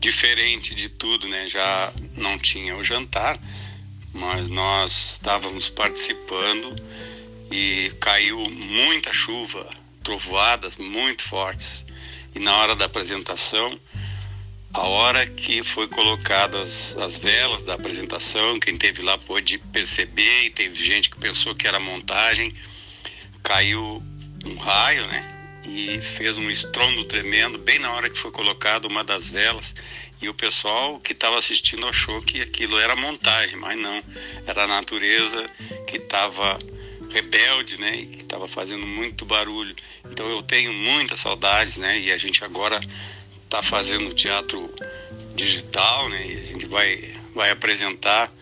diferente de tudo, né? Já não tinha o jantar, mas nós estávamos participando e caiu muita chuva, trovoadas muito fortes. E na hora da apresentação, a hora que foi colocadas as velas da apresentação, quem teve lá pôde perceber e teve gente que pensou que era montagem, caiu um raio, né? E fez um estrondo tremendo bem na hora que foi colocada uma das velas e o pessoal que estava assistindo achou que aquilo era montagem, mas não, era a natureza que estava rebelde, né, e que estava fazendo muito barulho. Então eu tenho muitas saudades, né, e a gente agora está fazendo teatro digital, né, e a gente vai vai apresentar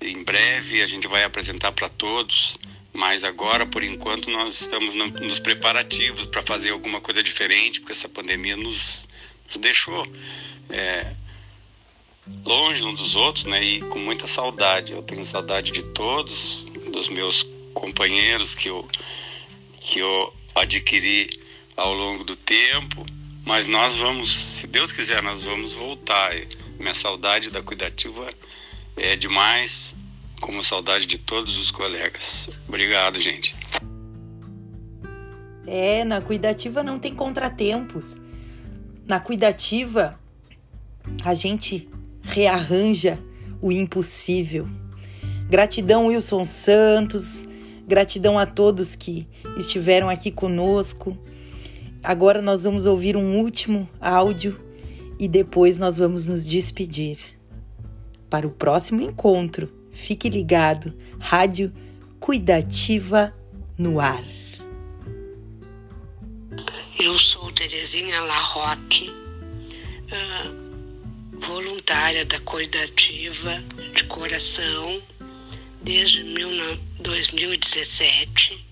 em breve, a gente vai apresentar para todos. Mas agora, por enquanto, nós estamos nos preparativos para fazer alguma coisa diferente, porque essa pandemia nos, nos deixou é, longe um dos outros, né? E com muita saudade. Eu tenho saudade de todos, dos meus companheiros que eu, que eu adquiri ao longo do tempo. Mas nós vamos, se Deus quiser, nós vamos voltar. Minha saudade da Cuidativa é demais, como saudade de todos os colegas. Obrigado, gente. É, na Cuidativa não tem contratempos. Na Cuidativa, a gente rearranja o impossível. Gratidão, Wilson Santos. Gratidão a todos que estiveram aqui conosco. Agora nós vamos ouvir um último áudio e depois nós vamos nos despedir. Para o próximo encontro, fique ligado. Rádio Cuidativa no ar. Eu sou Terezinha Larroque, uh, voluntária da Cuidativa de coração desde 2017.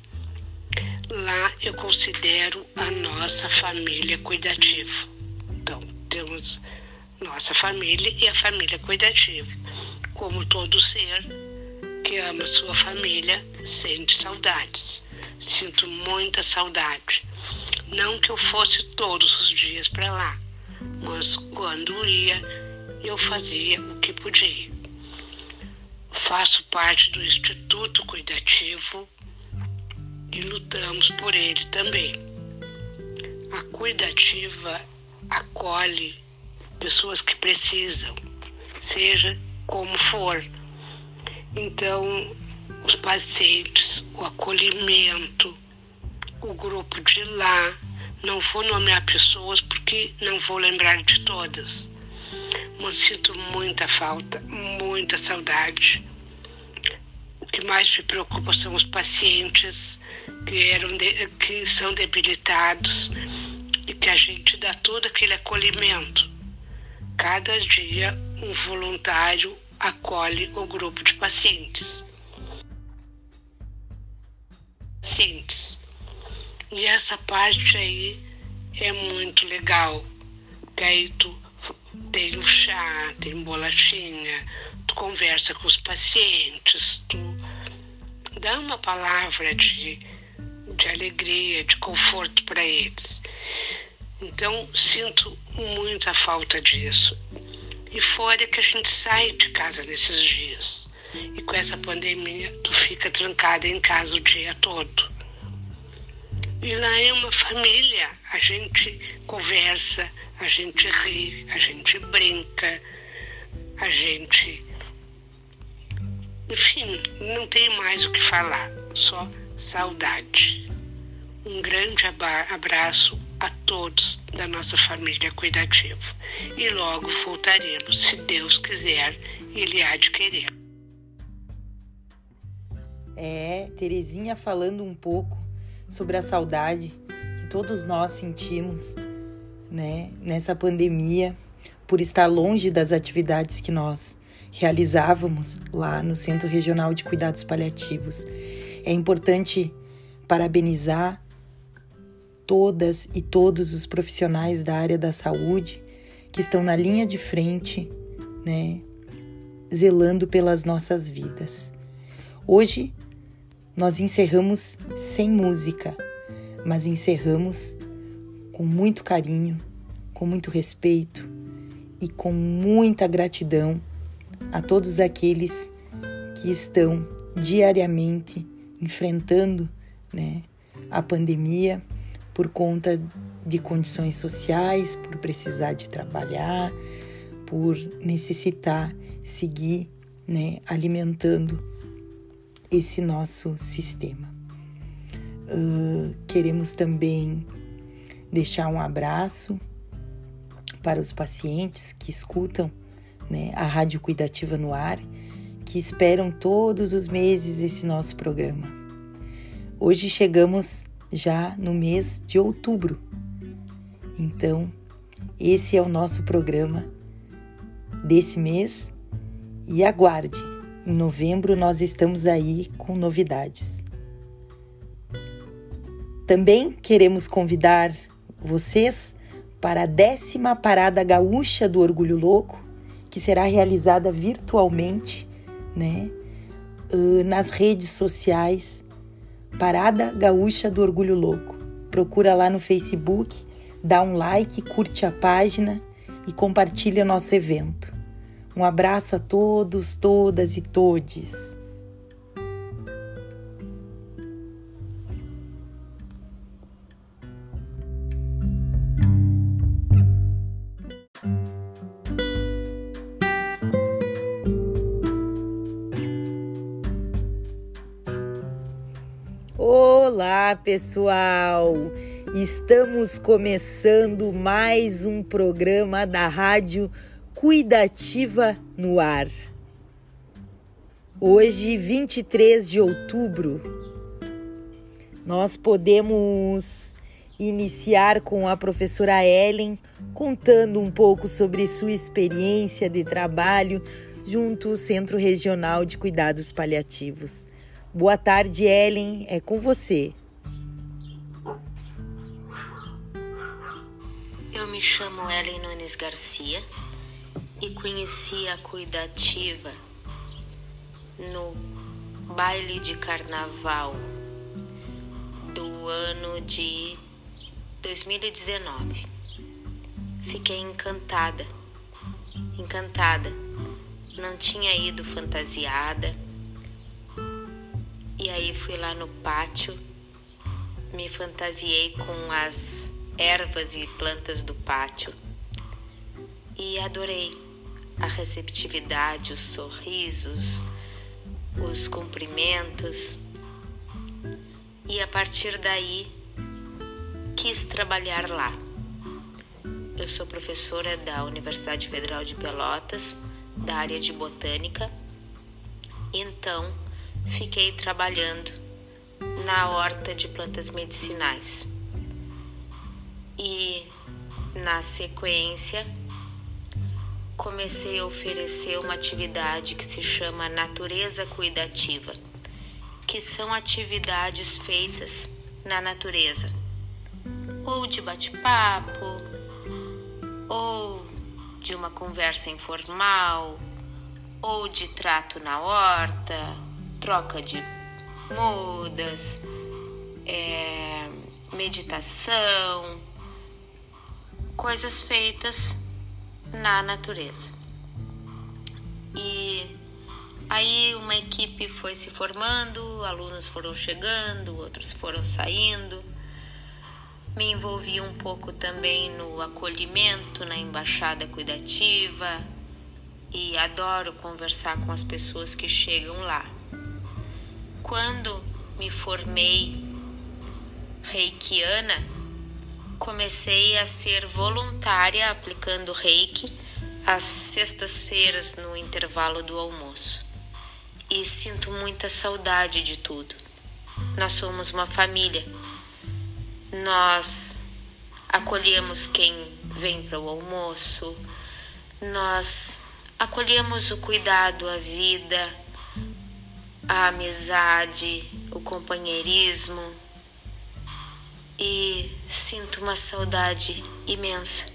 Lá eu considero a nossa família cuidativa. Então, temos nossa família e a família cuidativa. Como todo ser que ama sua família, sente saudades. Sinto muita saudade não que eu fosse todos os dias para lá, mas quando ia, eu fazia o que podia. Faço parte do Instituto Cuidativo e lutamos por ele também. A Cuidativa acolhe pessoas que precisam, seja como for. Então, os pacientes, o acolhimento, o grupo de lá. Não vou nomear pessoas porque não vou lembrar de todas. Mas sinto muita falta, muita saudade. O que mais me preocupa são os pacientes que, eram de, que são debilitados e que a gente dá todo aquele acolhimento. Cada dia um voluntário acolhe o grupo de pacientes. Pacientes. E essa parte aí é muito legal. Que aí tu tem o chá, tem bolachinha, tu conversa com os pacientes, tu dá uma palavra de, de alegria, de conforto para eles. Então sinto muita falta disso. E fora que a gente sai de casa nesses dias. E com essa pandemia, tu fica trancada em casa o dia todo. E lá é uma família. A gente conversa, a gente ri, a gente brinca, a gente. Enfim, não tem mais o que falar, só saudade. Um grande abraço a todos da nossa família cuidativa. E logo voltaremos, se Deus quiser, Ele há de querer. É, Terezinha falando um pouco sobre a saudade que todos nós sentimos, né, nessa pandemia, por estar longe das atividades que nós realizávamos lá no Centro Regional de Cuidados Paliativos. É importante parabenizar todas e todos os profissionais da área da saúde que estão na linha de frente, né, zelando pelas nossas vidas. Hoje nós encerramos sem música, mas encerramos com muito carinho, com muito respeito e com muita gratidão a todos aqueles que estão diariamente enfrentando né, a pandemia por conta de condições sociais, por precisar de trabalhar, por necessitar seguir né, alimentando esse nosso sistema. Uh, queremos também deixar um abraço para os pacientes que escutam né, a Rádio Cuidativa no ar, que esperam todos os meses esse nosso programa. Hoje chegamos já no mês de outubro, então esse é o nosso programa desse mês e aguarde, em novembro nós estamos aí com novidades. Também queremos convidar vocês para a décima Parada Gaúcha do Orgulho Louco, que será realizada virtualmente, né, nas redes sociais. Parada Gaúcha do Orgulho Louco. Procura lá no Facebook, dá um like, curte a página e compartilha nosso evento. Um abraço a todos, todas e todes. Olá, pessoal! Estamos começando mais um programa da Rádio Cuidativa no Ar. Hoje, 23 de outubro, nós podemos iniciar com a professora Ellen contando um pouco sobre sua experiência de trabalho junto ao Centro Regional de Cuidados Paliativos. Boa tarde, Ellen, é com você. Eu me chamo Ellen Nunes Garcia e conheci a Cuidativa no baile de carnaval do ano de 2019. Fiquei encantada, encantada. Não tinha ido fantasiada e aí fui lá no pátio, me fantasiei com as ervas e plantas do pátio e adorei a receptividade, os sorrisos, os cumprimentos. E a partir daí quis trabalhar lá. Eu sou professora da Universidade Federal de Pelotas, da área de botânica. Então, fiquei trabalhando na horta de plantas medicinais. E na sequência, comecei a oferecer uma atividade que se chama Natureza Cuidativa, que são atividades feitas na natureza, ou de bate-papo, ou de uma conversa informal, ou de trato na horta, troca de mudas, é, meditação, coisas feitas na natureza. E aí uma equipe foi se formando, alunos foram chegando, outros foram saindo. Me envolvi um pouco também no acolhimento na embaixada cuidativa e adoro conversar com as pessoas que chegam lá. Quando me formei reikiana, comecei a ser voluntária aplicando reiki às sextas-feiras no intervalo do almoço. E sinto muita saudade de tudo. Nós somos uma família. Nós acolhemos quem vem para o almoço. Nós acolhemos o cuidado, a vida, a amizade, o companheirismo e sinto uma saudade imensa.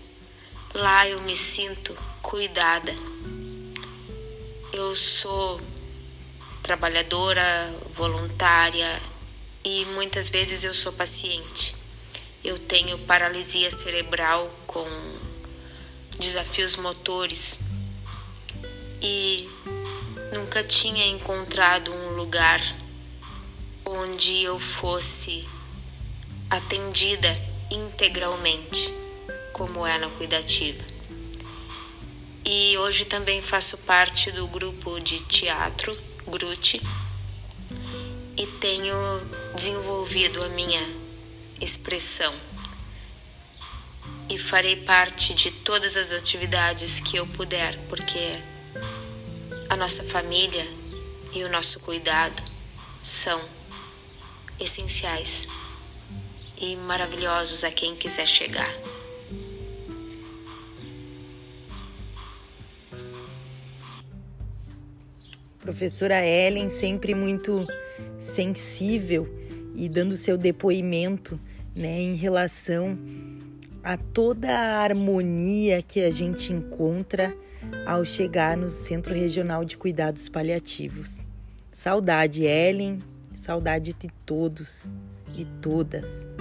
Lá eu me sinto cuidada. Eu sou trabalhadora, voluntária e muitas vezes eu sou paciente. Eu tenho paralisia cerebral com desafios motores e nunca tinha encontrado um lugar onde eu fosse atendida integralmente, como é na cuidativa. E hoje também faço parte do grupo de teatro Grute e tenho desenvolvido a minha expressão e farei parte de todas as atividades que eu puder, porque a nossa família e o nosso cuidado são essenciais e maravilhosos a quem quiser chegar. Professora Ellen, sempre muito sensível e dando seu depoimento né, em relação a toda a harmonia que a gente encontra ao chegar no Centro Regional de Cuidados Paliativos. Saudade, Ellen, saudade de todos e todas.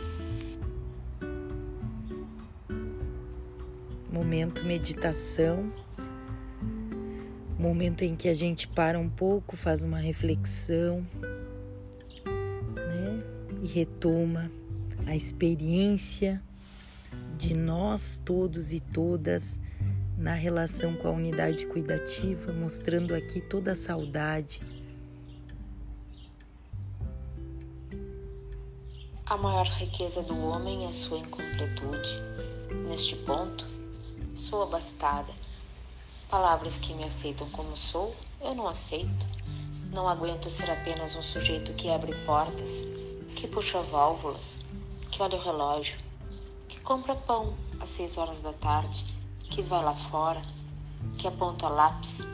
Momento meditação, momento em que a gente para um pouco, faz uma reflexão, né? E retoma a experiência de nós todos e todas na relação com a unidade cuidativa, mostrando aqui toda a saudade. A maior riqueza do homem é sua incompletude. Neste ponto, sou abastada. Palavras que me aceitam como sou, eu não aceito. Não aguento ser apenas um sujeito que abre portas, que puxa válvulas, que olha o relógio, que compra pão às seis horas da tarde que vai lá fora, que aponta lápis,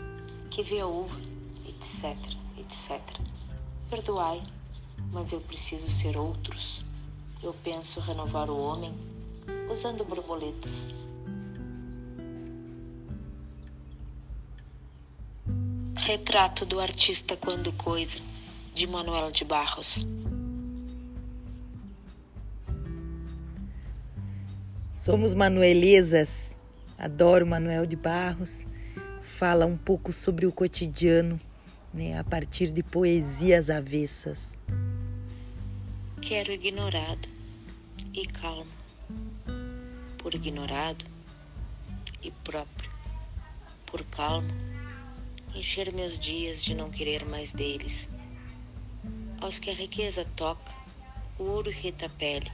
que vê a uva, etc, etc. Perdoai, mas eu preciso ser outros. Eu penso renovar o homem usando borboletas. Retrato do artista quando coisa, de Manuel de Barros. Somos manuelesas Adoro Manuel de Barros. Fala um pouco sobre o cotidiano, né, a partir de poesias avessas. Quero ignorado e calmo, por ignorado e próprio, por calmo, encher meus dias de não querer mais deles. Aos que a riqueza toca, o ouro irrita a pele,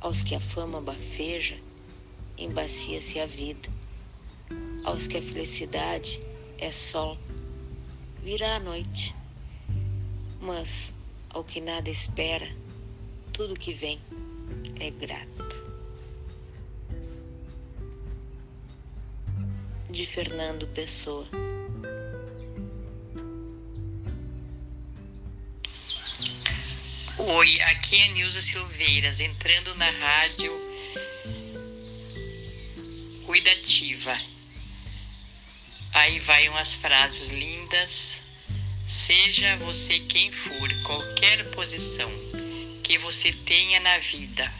aos que a fama bafeja, embacia-se a vida. Aos que a felicidade é sol, virá a noite. Mas ao que nada espera, tudo que vem é grato. De Fernando Pessoa. Oi, aqui é Nilza Silveiras, entrando na rádio cuidativa. Aí vai umas frases lindas Seja você quem for, qualquer posição que você tenha na vida,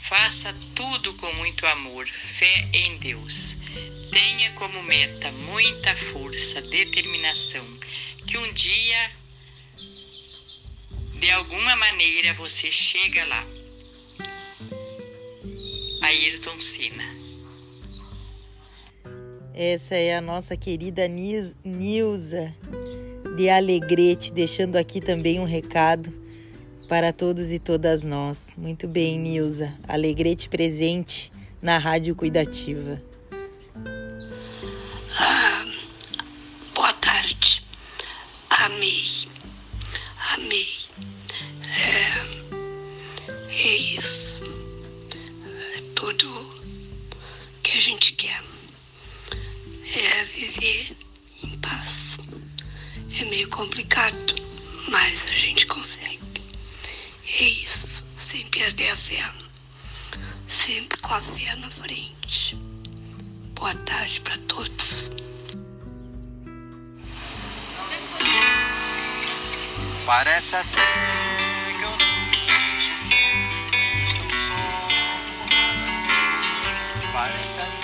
faça tudo com muito amor, fé em Deus. Tenha como meta muita força, determinação, que um dia, de alguma maneira, você chega lá. Ayrton Senna. Essa é a nossa querida Nilza de Alegrete, deixando aqui também um recado para todos e todas nós. Muito bem, Nilza. Alegrete presente na Rádio Cuidativa. Gente quer. É viver em paz. É meio complicado, mas a gente consegue. É isso, sem perder a fé. Sempre com a fé na frente. Boa tarde para todos. Parece até nada. Parece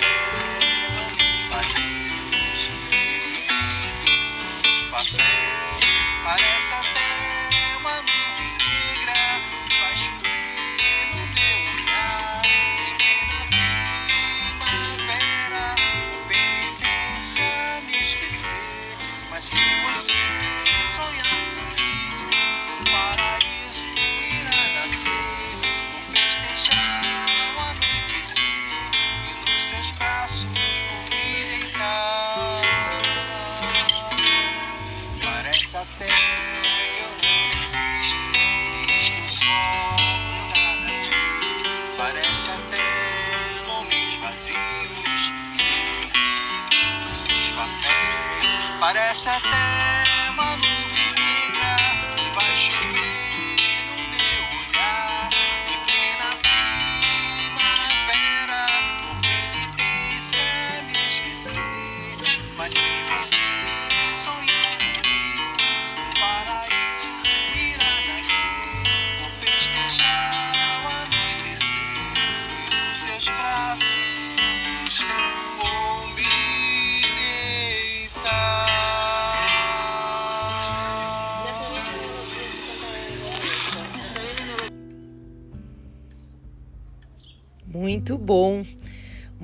papéis. Parece até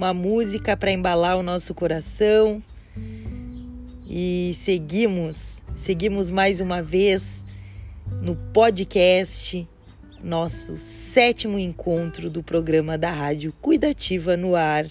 Uma música para embalar o nosso coração. E seguimos, seguimos mais uma vez no podcast, nosso sétimo encontro do programa da Rádio Cuidativa no Ar.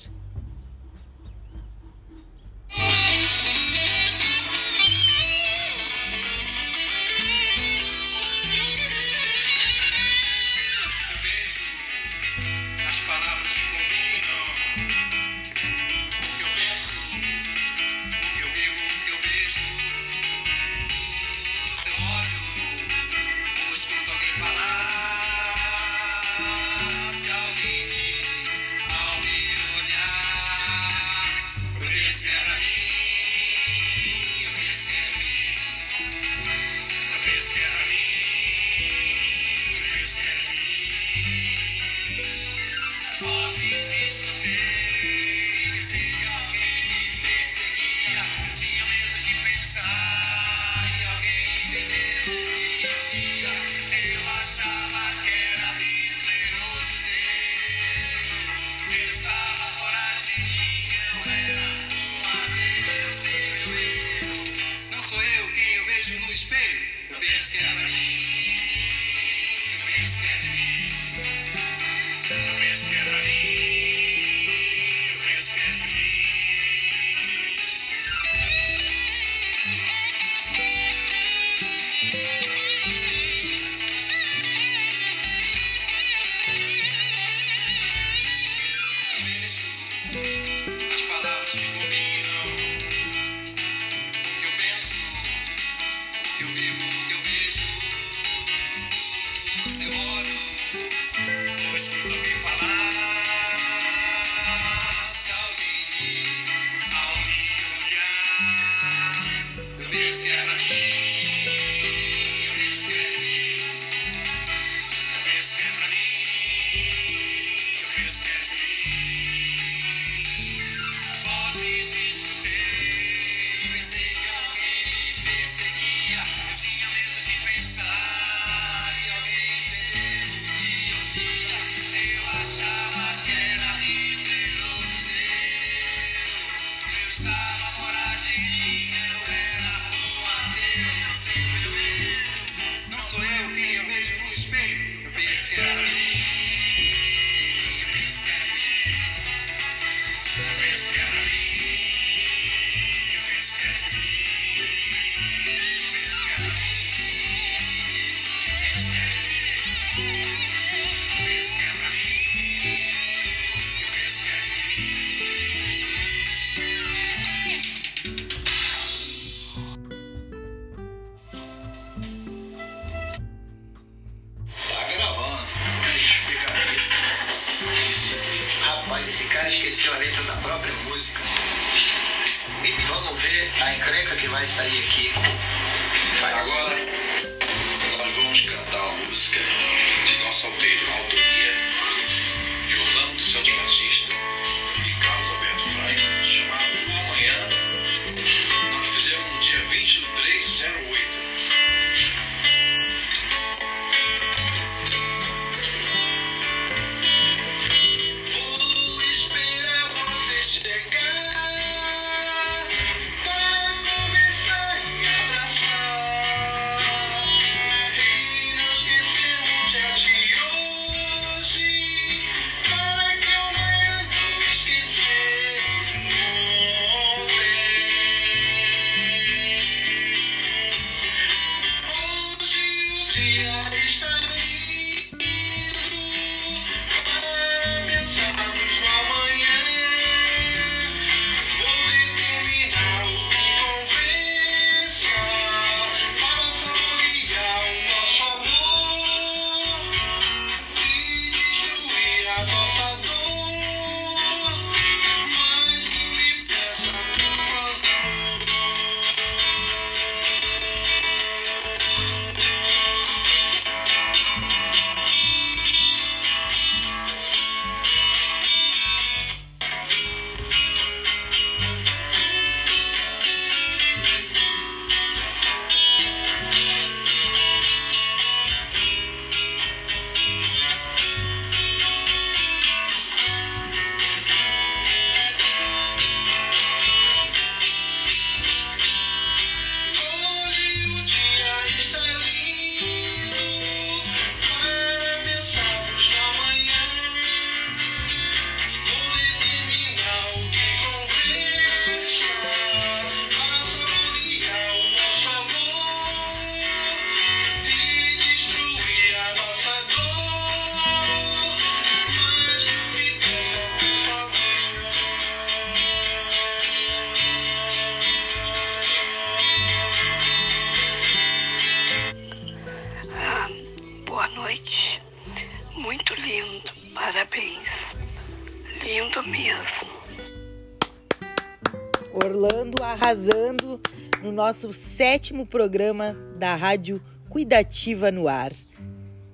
Arrasando no nosso sétimo programa da Rádio Cuidativa no Ar.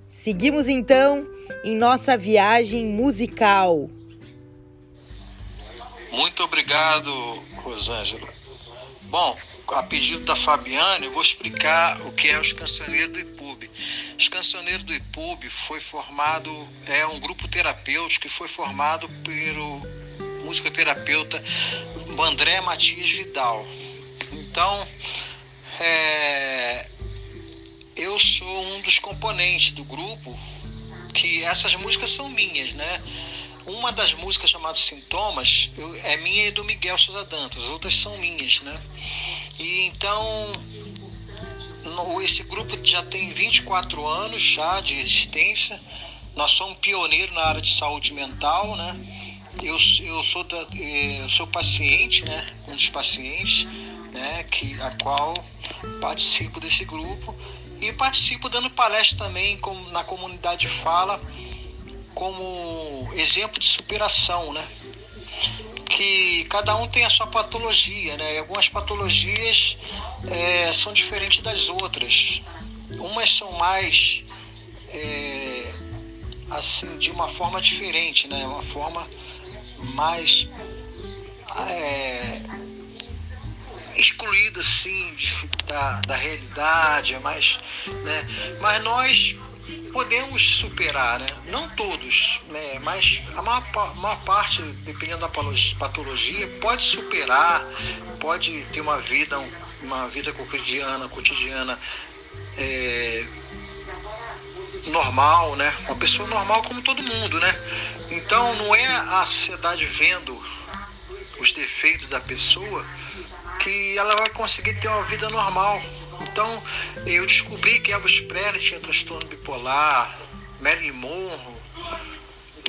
Seguimos então em nossa viagem musical. Muito obrigado, Rosângela. Bom, a pedido da Fabiana, eu vou explicar o que é os Cancioneiros do IPUB. Os Cancioneiros do IPUB foi formado, é um grupo terapêutico que foi formado pelo musicoterapeuta André Matias Vidal. Então, é, eu sou um dos componentes do grupo, que essas músicas são minhas, né? Uma das músicas chamada Sintomas eu- é minha e do Miguel Souza Dantas, as outras são minhas, né? E então esse grupo já tem 24 anos já de existência. Nós somos pioneiros na área de saúde mental, né? Eu, eu sou da, eh, eu sou paciente, né? Um dos pacientes, né? Que a qual participo desse grupo e participo dando palestra também como na comunidade fala como exemplo de superação, né? Que cada um tem a sua patologia, né? E algumas patologias eh, são diferentes das outras. Umas são mais eh, assim de uma forma diferente, né? Uma forma mais é, excluída assim de- da, da realidade, é mais, né? Mas nós podemos superar, né? Não todos, né? Mas a maior, pa- maior parte, dependendo da patologia, pode superar, pode ter uma vida, uma vida cotidiana, cotidiana é, normal, né? Uma pessoa normal como todo mundo, né? Então não é a sociedade vendo os defeitos da pessoa que ela vai conseguir ter uma vida normal. Então eu descobri que Elvis Presley tinha transtorno bipolar, Marilyn Monroe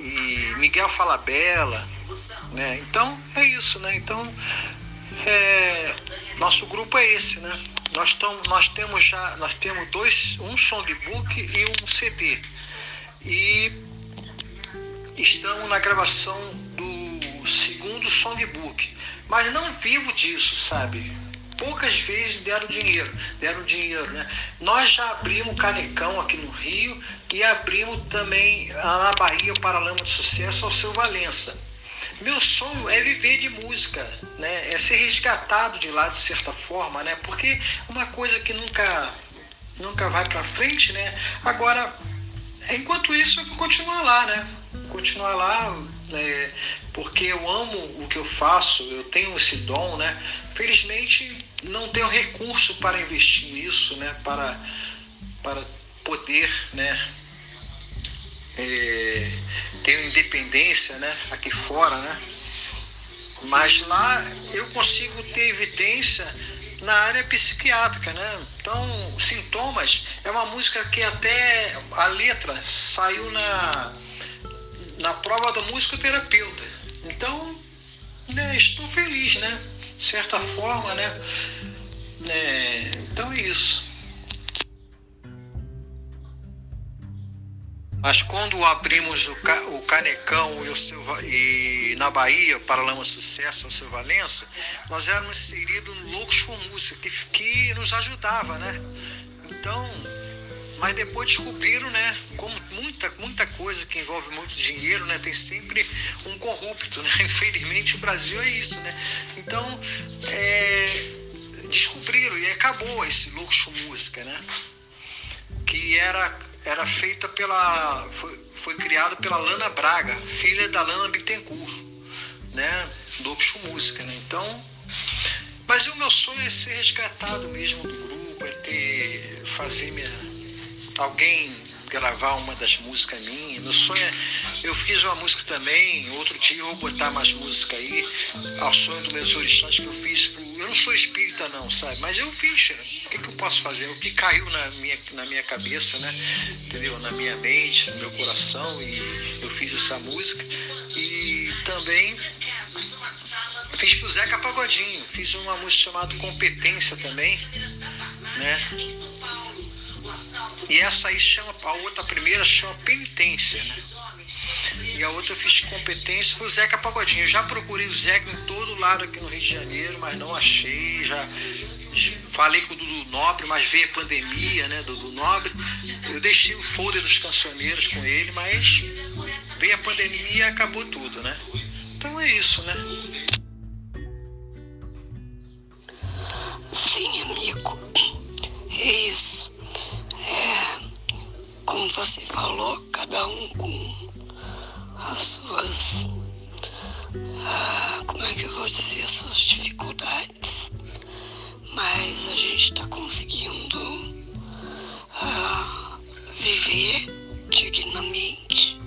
e Miguel Falabella, né? Então é isso, né? Então é, nosso grupo é esse, né? Nós, tam, nós temos já, nós temos dois, um songbook e um CD. E estamos na gravação do segundo songbook, mas não vivo disso, sabe? Poucas vezes deram dinheiro, deram dinheiro, né? Nós já abrimos Canecão aqui no Rio e abrimos também na Bahia o Paralama de Sucesso ao seu Valença. Meu sonho é viver de música, né? É ser resgatado de lá de certa forma, né? Porque uma coisa que nunca nunca vai para frente, né? Agora, enquanto isso, eu vou continuar lá, né? Continuar lá, né? porque eu amo o que eu faço, eu tenho esse dom, né? Felizmente, não tenho recurso para investir nisso, né? Para, para poder, né? É, ter independência, né? Aqui fora, né? Mas lá eu consigo ter evidência na área psiquiátrica, né? Então, Sintomas é uma música que até a letra saiu na, na prova do musicoterapeuta. Então, né, estou feliz, né? De certa forma, né? É, então é isso. Mas quando abrimos o, ca, o Canecão e, o seu, e na Bahia, Paralama Sucesso, o seu Valença, nós éramos inseridos no Loucos Música, que, que nos ajudava, né? Então, mas depois descobriram, né? Como muita, muita coisa que envolve muito dinheiro, né? Tem sempre um corrupto, né? Infelizmente o Brasil é isso, né? Então, é, descobriram e acabou esse com Música, né? Que era era feita pela. Foi, foi criado pela Lana Braga, filha da Lana Bittencourt, né? Do Oxu Música, né? Então. Mas o meu sonho é ser resgatado mesmo do grupo, é ter. fazer minha. alguém gravar uma das músicas minhas. Meu sonho é. Eu fiz uma música também, outro dia eu vou botar mais música aí, ao sonho dos meus orixás que eu fiz. Pro, eu não sou espírita, não, sabe? Mas eu fiz. O que, que eu posso fazer? O que caiu na minha, na minha cabeça, né? Entendeu? Na minha mente, no meu coração, e eu fiz essa música. E também fiz pro Zeca Pagodinho. Fiz uma música chamada Competência também, né? E essa aí chama, a outra a primeira chama penitência, né? E a outra eu fiz competência foi o Zeca Pagodinho. Já procurei o Zeca em todo lado aqui no Rio de Janeiro, mas não achei. Já falei com o Dudu Nobre, mas veio a pandemia, né, Dudu Nobre. Eu deixei o folder dos cancioneiros com ele, mas veio a pandemia e acabou tudo, né? Então é isso, né? Sim, amigo. É isso. É, como você falou, cada um com as suas. Ah, como é que eu vou dizer? As suas dificuldades. Mas a gente está conseguindo ah, viver dignamente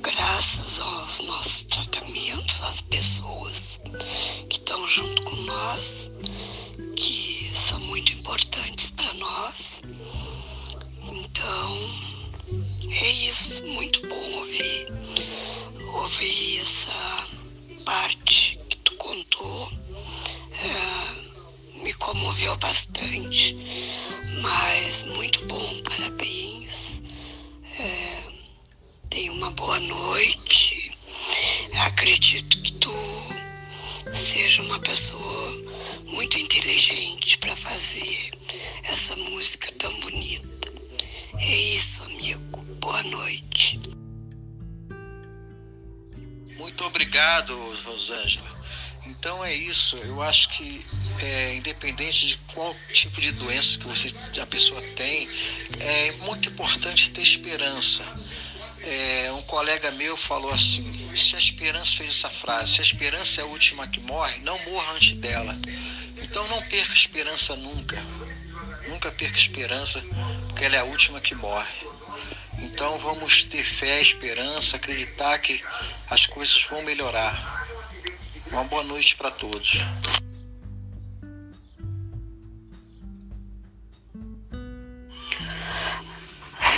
graças aos nossos tratamentos, às pessoas que estão junto com nós, que são muito importantes para nós. Então, é isso, muito bom ouvir, ouvir essa parte que tu contou. É, me comoveu bastante, mas muito bom, parabéns. É, tenha uma boa noite. Acredito que tu seja uma pessoa muito inteligente para fazer essa música tão bonita. É isso. Boa noite. Muito obrigado, Rosângela. Então é isso. Eu acho que é, independente de qual tipo de doença que você, a pessoa tem, é muito importante ter esperança. É, um colega meu falou assim: se a esperança fez essa frase, se a esperança é a última que morre, não morra antes dela. Então não perca esperança nunca. Nunca perca esperança, porque ela é a última que morre. Então vamos ter fé, esperança, acreditar que as coisas vão melhorar. Uma boa noite para todos.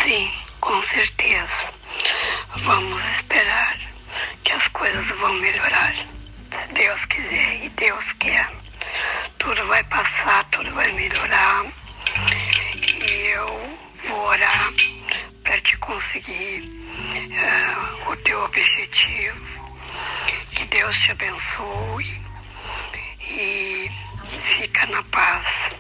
Sim, com certeza. Vamos esperar que as coisas vão melhorar. Se Deus quiser e Deus quer. Tudo vai passar, tudo vai melhorar. E eu vou orar para te conseguir uh, o teu objetivo. Que Deus te abençoe e fica na paz.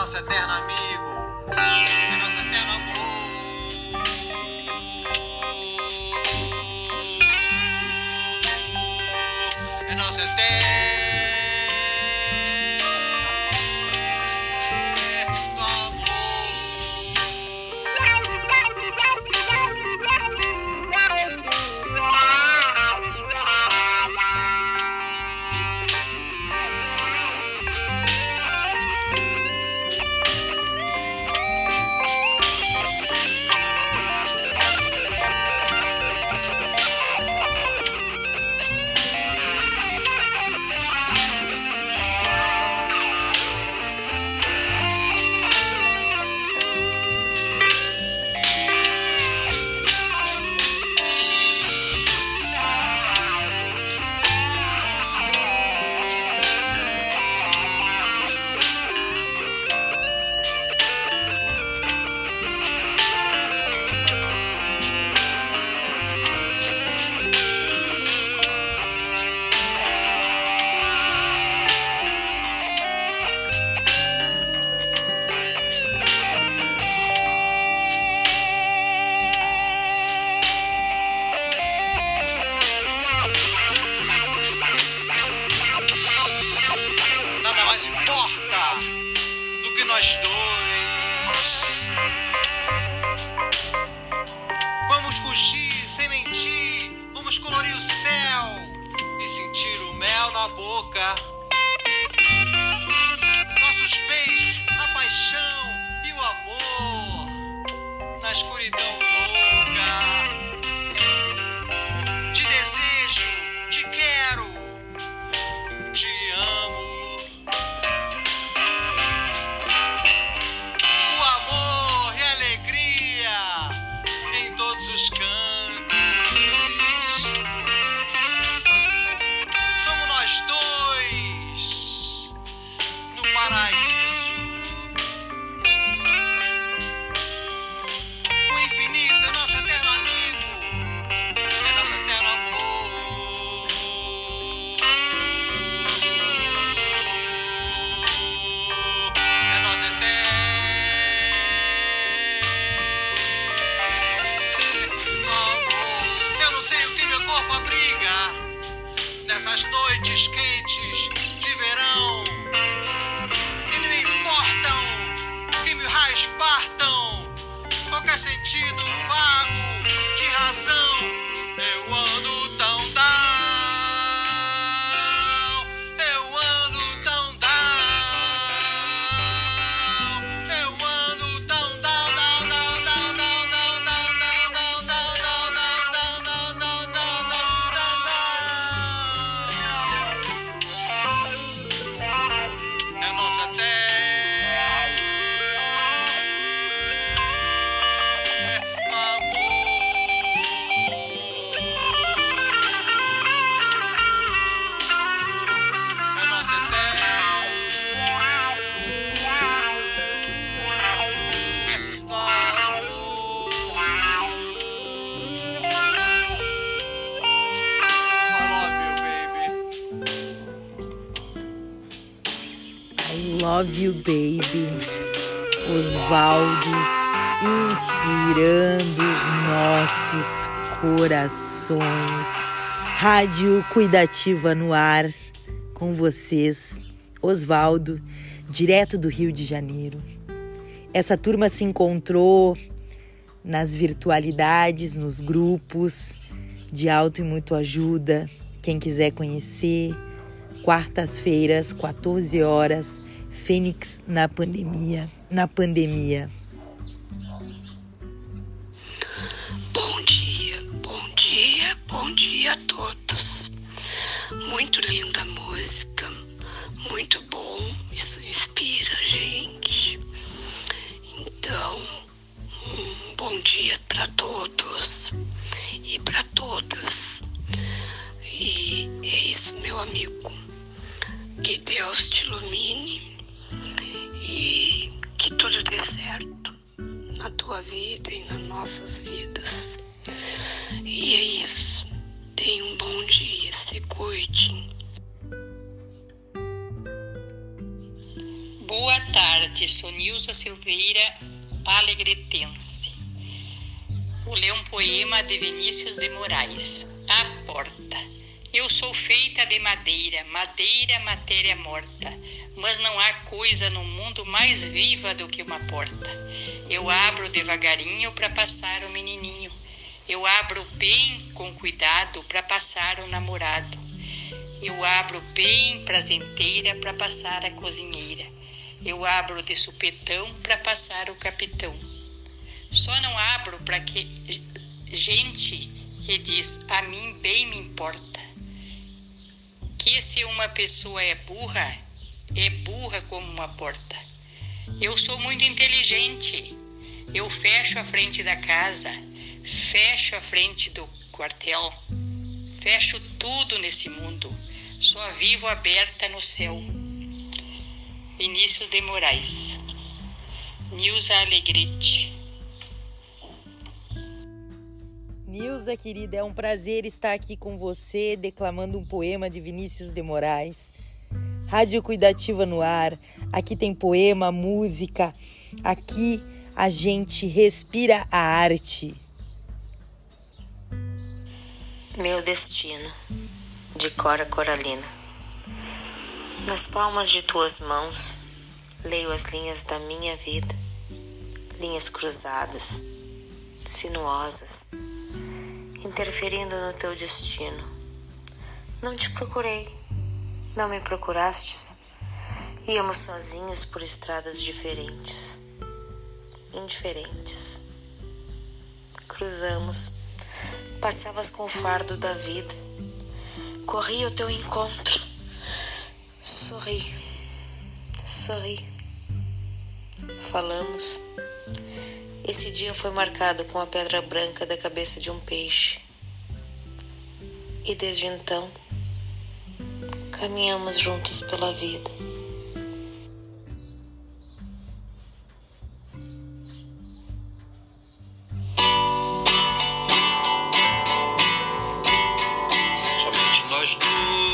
Nosso eterno amigo, Baby, Osvaldo, inspirando os nossos corações. Rádio Cuidativa no ar, com vocês, Osvaldo, direto do Rio de Janeiro. Essa turma se encontrou nas virtualidades, nos grupos de auto e muito ajuda. Quem quiser conhecer, quartas-feiras, 14 horas, Fênix na pandemia, na pandemia. Bom dia, bom dia, bom dia a todos. Muito linda música, muito bom, isso inspira a gente. Então, um bom dia para todos e para todas. E é isso, meu amigo. Que Deus te ilumine tua vida e nas nossas vidas. E é isso. Tenha um bom dia, se cuide. Boa tarde, sou Nilza Silveira, alegretense. Vou ler um poema de Vinícius de Moraes, A Porta. Eu sou feita de madeira, madeira, matéria morta, mas não há coisa no mundo mais viva do que uma porta. Eu abro devagarinho para passar o menininho. Eu abro bem com cuidado para passar o namorado. Eu abro bem prazenteira para passar a cozinheira. Eu abro de supetão para passar o capitão. Só não abro para que gente que diz a mim bem me importa. Que se uma pessoa é burra, é burra como uma porta. Eu sou muito inteligente. Eu fecho a frente da casa, fecho a frente do quartel, fecho tudo nesse mundo. Só vivo aberta no céu. Vinícius de Moraes. Nilza Alegrete. Nilza, querida, é um prazer estar aqui com você, declamando um poema de Vinícius de Moraes. Rádio Cuidativa no ar. Aqui tem poema, música. Aqui a gente respira a arte. Meu destino, de Cora Coralina. Nas palmas de tuas mãos, leio as linhas da minha vida, linhas cruzadas, sinuosas, interferindo no teu destino. Não te procurei, não me procurastes. Íamos sozinhos por estradas diferentes, indiferentes. Cruzamos, passavas com o fardo da vida. Corri ao teu encontro. Sorri, sorri. Falamos. Esse dia foi marcado com a pedra branca da cabeça de um peixe. E desde então, caminhamos juntos pela vida. Nós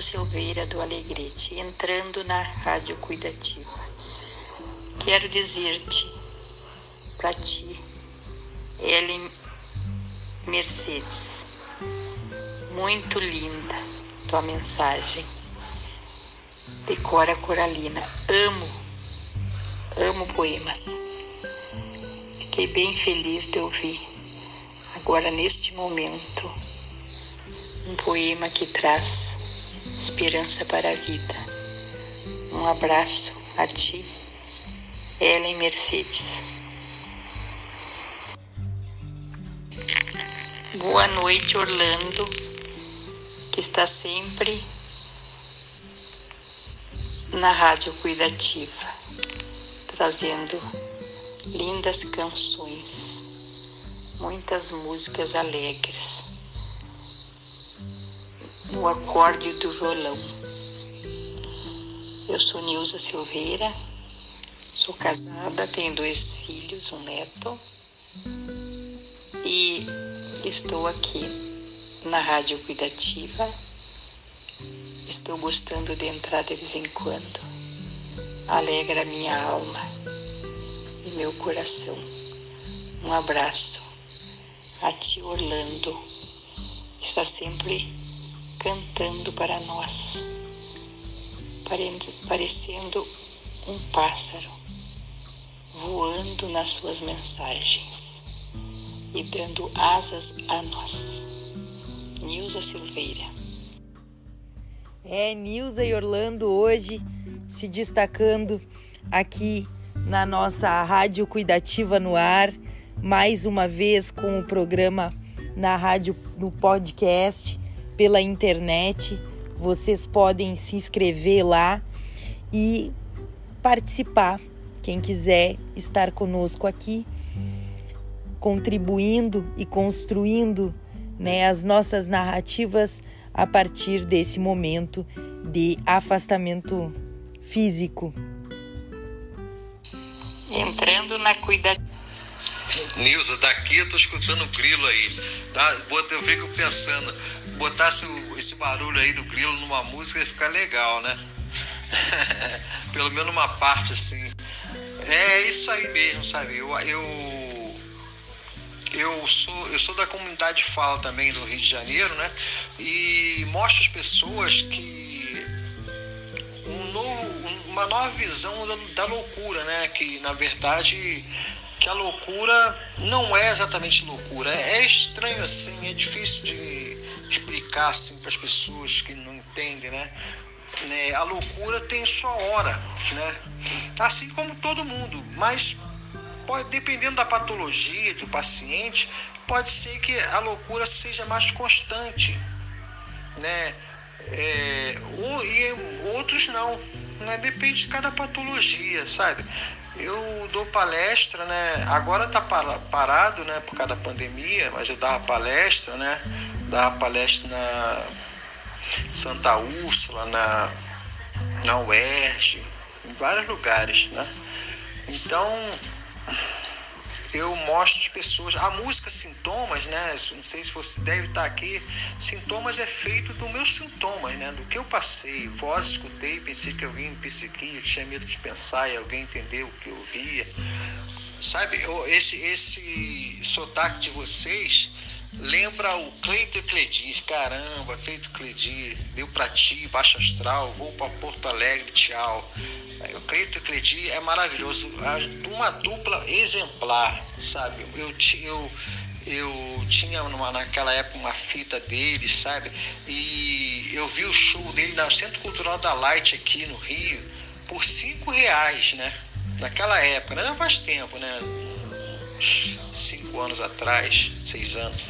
Silveira do Alegrete, entrando na Rádio Cuidativa. Quero dizer-te, para ti, Ellen Mercedes, muito linda tua mensagem. Decora Coralina, amo, amo poemas. Fiquei bem feliz de ouvir, agora neste momento, um poema que traz esperança para a vida. Um abraço a ti, Ellen Mercedes. Boa noite, Orlando, que está sempre na Rádio Cuidativa, trazendo lindas canções, muitas músicas alegres no acorde do violão. Eu sou Nilza Silveira, sou casada, tenho dois filhos, um neto, e estou aqui na Rádio Cuidativa. Estou gostando de entrar de vez em quando. Alegra minha alma e meu coração. Um abraço a ti, Orlando. Está sempre cantando para nós, pare- parecendo um pássaro voando nas suas mensagens e dando asas a nós. Nilza Silveira. É, Nilza e Orlando hoje se destacando aqui na nossa Rádio Cuidativa no Ar, mais uma vez com o programa na rádio, no podcast, pela internet. Vocês podem se inscrever lá e participar. Quem quiser estar conosco aqui, contribuindo e construindo né, as nossas narrativas a partir desse momento de afastamento físico. Entrando na cuidativa. Nilza, daqui eu tô escutando o grilo aí. Tá? Eu fico pensando, botasse esse barulho aí do grilo numa música ia ficar legal, né? Pelo menos uma parte assim. É isso aí mesmo, sabe? Eu, eu, eu, sou, eu sou da comunidade Fala também no Rio de Janeiro, né? E mostro às pessoas que um novo, um- uma nova visão da, da loucura, né? Que na verdade que a loucura não é exatamente loucura, é, é estranho assim, é difícil de explicar assim para as pessoas que não entendem, né? Né, A loucura tem sua hora, né? Assim como todo mundo, mas pode, dependendo da patologia do paciente, pode ser que a loucura seja mais constante, né? É, ou, e outros não, né? Depende de cada patologia, sabe? Eu dou palestra, né? Agora tá parado, né? Por causa da pandemia, mas eu dava palestra, né? Dava palestra na Santa Úrsula, na, na UERJ, em vários lugares, né? Então, eu mostro as pessoas. A música Sintomas, né? Não sei se você deve estar aqui. Sintomas é feito dos meus sintomas, né? Do que eu passei. Voz escutei, pensei que eu vim em eu tinha medo de pensar e alguém entendeu o que eu via. Sabe, esse, esse sotaque de vocês lembra o Cleito Cledir. Caramba, Cleito Cledir, deu pra ti, baixo astral, vou para Porto Alegre, tchau. O Cleito Cledir é maravilhoso, uma dupla exemplar, sabe? Eu, eu, eu tinha numa, naquela época uma fita dele, sabe? E eu vi o show dele no Centro Cultural da Light aqui no Rio por cinco reais, né? Naquela época, né? faz tempo, né? Cinco anos atrás, seis anos.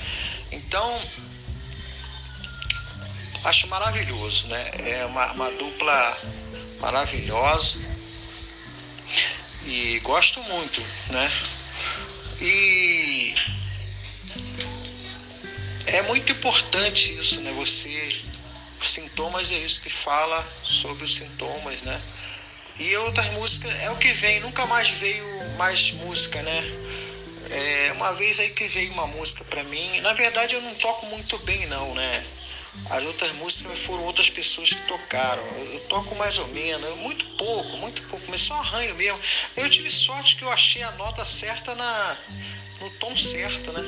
Então, acho maravilhoso, né? É uma, uma dupla maravilhosa e gosto muito, né? E é muito importante isso, né? Você, os sintomas é isso que fala sobre os sintomas, né? E outras músicas é o que vem, nunca mais veio mais música, né? É, uma vez aí que veio uma música para mim, na verdade eu não toco muito bem não, né? As outras músicas foram outras pessoas que tocaram. Eu, toco mais ou menos, muito pouco, muito pouco, mas só arranho mesmo. Eu tive sorte que eu achei a nota certa na, no tom certo, né?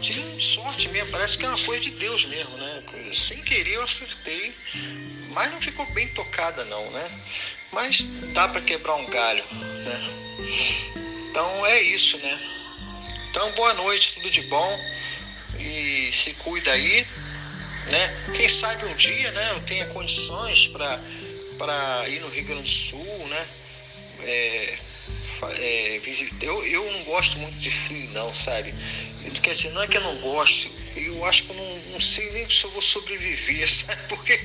Tive sorte mesmo, parece que é uma coisa de Deus mesmo, né? Sem querer eu acertei, mas não ficou bem tocada não, né? Mas dá para quebrar um galho, né? Então é isso, né? Então boa noite, tudo de bom e se cuida aí né? Quem sabe um dia, né, eu tenha condições para ir no Rio Grande do Sul, né? É, é. Eu, eu não gosto muito de frio, não, sabe? Quer dizer, não é que eu não gosto, eu acho que eu não, não sei nem se eu vou sobreviver, sabe? Porque,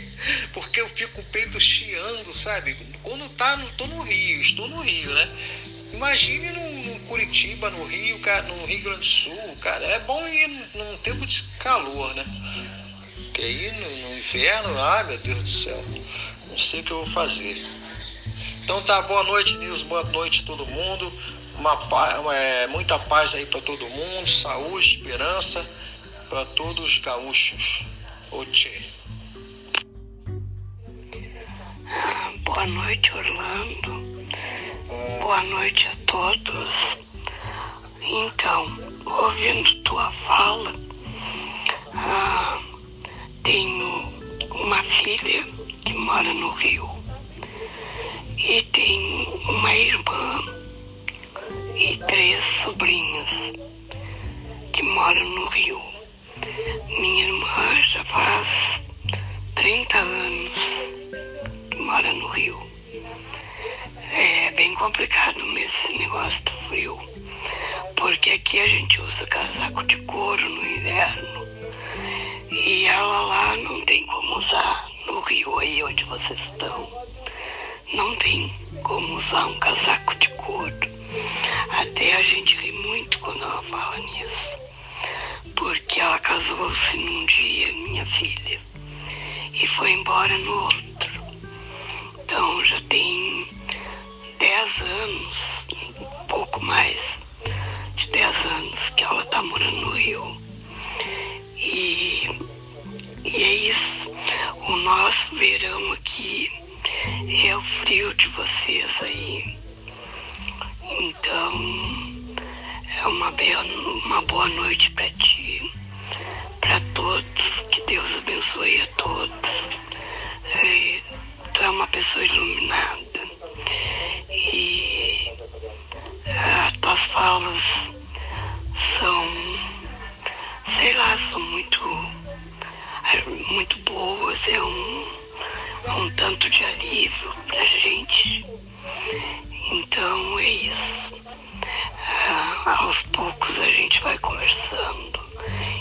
porque eu fico o peito chiando, sabe? Quando tá, no, tô no Rio, estou no Rio, né? Imagine no Curitiba, no Rio, no Rio Grande do Sul, cara. É bom ir num tempo de calor, né? Porque aí no, no inverno, ah meu Deus do céu, não sei o que eu vou fazer. Então tá, boa noite, Nilson, boa noite todo mundo. Uma, é, muita paz aí para todo mundo, saúde, esperança para todos os gaúchos. Oxê. Boa noite, Orlando. Boa noite a todos. Então, ouvindo tua fala, ah, tenho uma filha que mora no Rio e tenho uma irmã e três sobrinhas que moram no Rio. Minha irmã já faz 30 anos que mora no Rio. É bem complicado esse negócio do frio, porque aqui a gente usa casaco de couro no inverno e ela lá não tem como usar no rio aí onde vocês estão. Não tem como usar um casaco de couro. Até a gente ri muito quando ela fala nisso. Porque ela casou-se num dia, minha filha, e foi embora no outro. Então já tem 10 anos, um pouco mais de 10 anos que ela está morando no Rio. E, e é isso. O nosso verão aqui é o frio de vocês aí. Então, é uma, bela, uma boa noite para ti, para todos. Que Deus abençoe a todos. É, tu é uma pessoa iluminada. E as falas são sei lá, são muito, muito boas, é um, é um tanto de alívio pra gente. Então é isso. aos poucos a gente vai conversando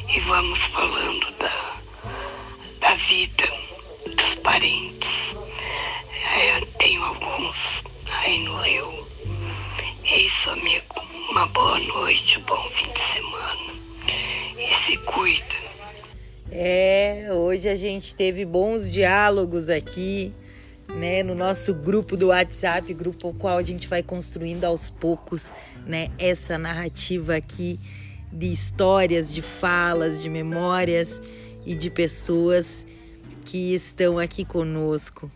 e vamos falando gente teve bons diálogos aqui, né, no nosso grupo do WhatsApp, grupo o qual a gente vai construindo aos poucos, né, essa narrativa aqui de histórias, de falas, de memórias e de pessoas que estão aqui conosco.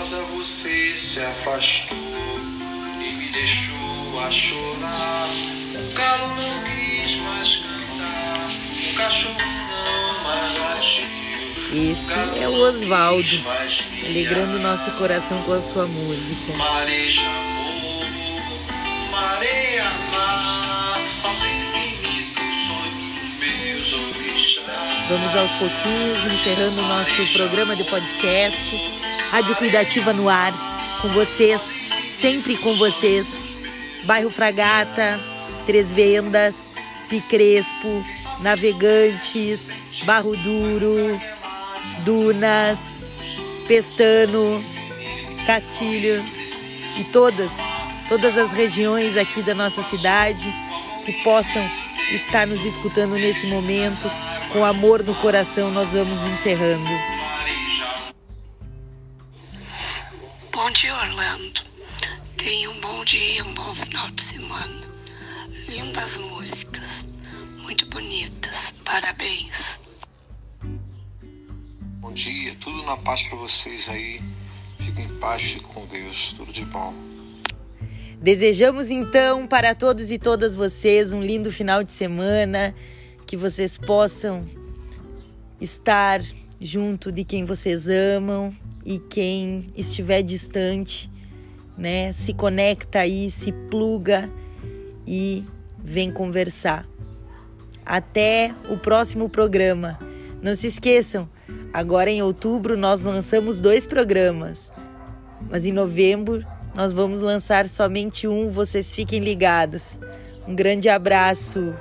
Teimosa você se afastou me deixou a chorar. O galo não quis mais cantar, o cachorro não mais latiu. Esse é o Oswaldo, alegrando nosso coração com a sua música. Mareja amor, mareia mar, aos infinitos sonhos dos meus orixás. Vamos aos pouquinhos, encerrando o nosso programa de podcast. Rádio Cuidativa no ar, com vocês, sempre com vocês. Bairro Fragata, Três Vendas, Picrespo, Navegantes, Barro Duro, Dunas, Pestano, Castilho e todas, todas as regiões aqui da nossa cidade que possam estar nos escutando nesse momento. Com amor no coração, nós vamos encerrando. Bom dia, Orlando. Tenha um bom dia, um bom final de semana. Lindas músicas, muito bonitas. Parabéns. Bom dia, tudo na paz para vocês aí. Fiquem em paz, fiquem com Deus. Tudo de bom. Desejamos então para todos e todas vocês um lindo final de semana, que vocês possam estar junto de quem vocês amam e quem estiver distante, né, se conecta aí, se pluga e vem conversar. Até o próximo programa. Não se esqueçam, agora em outubro nós lançamos dois programas, mas em novembro nós vamos lançar somente um. Vocês fiquem ligados. Um grande abraço.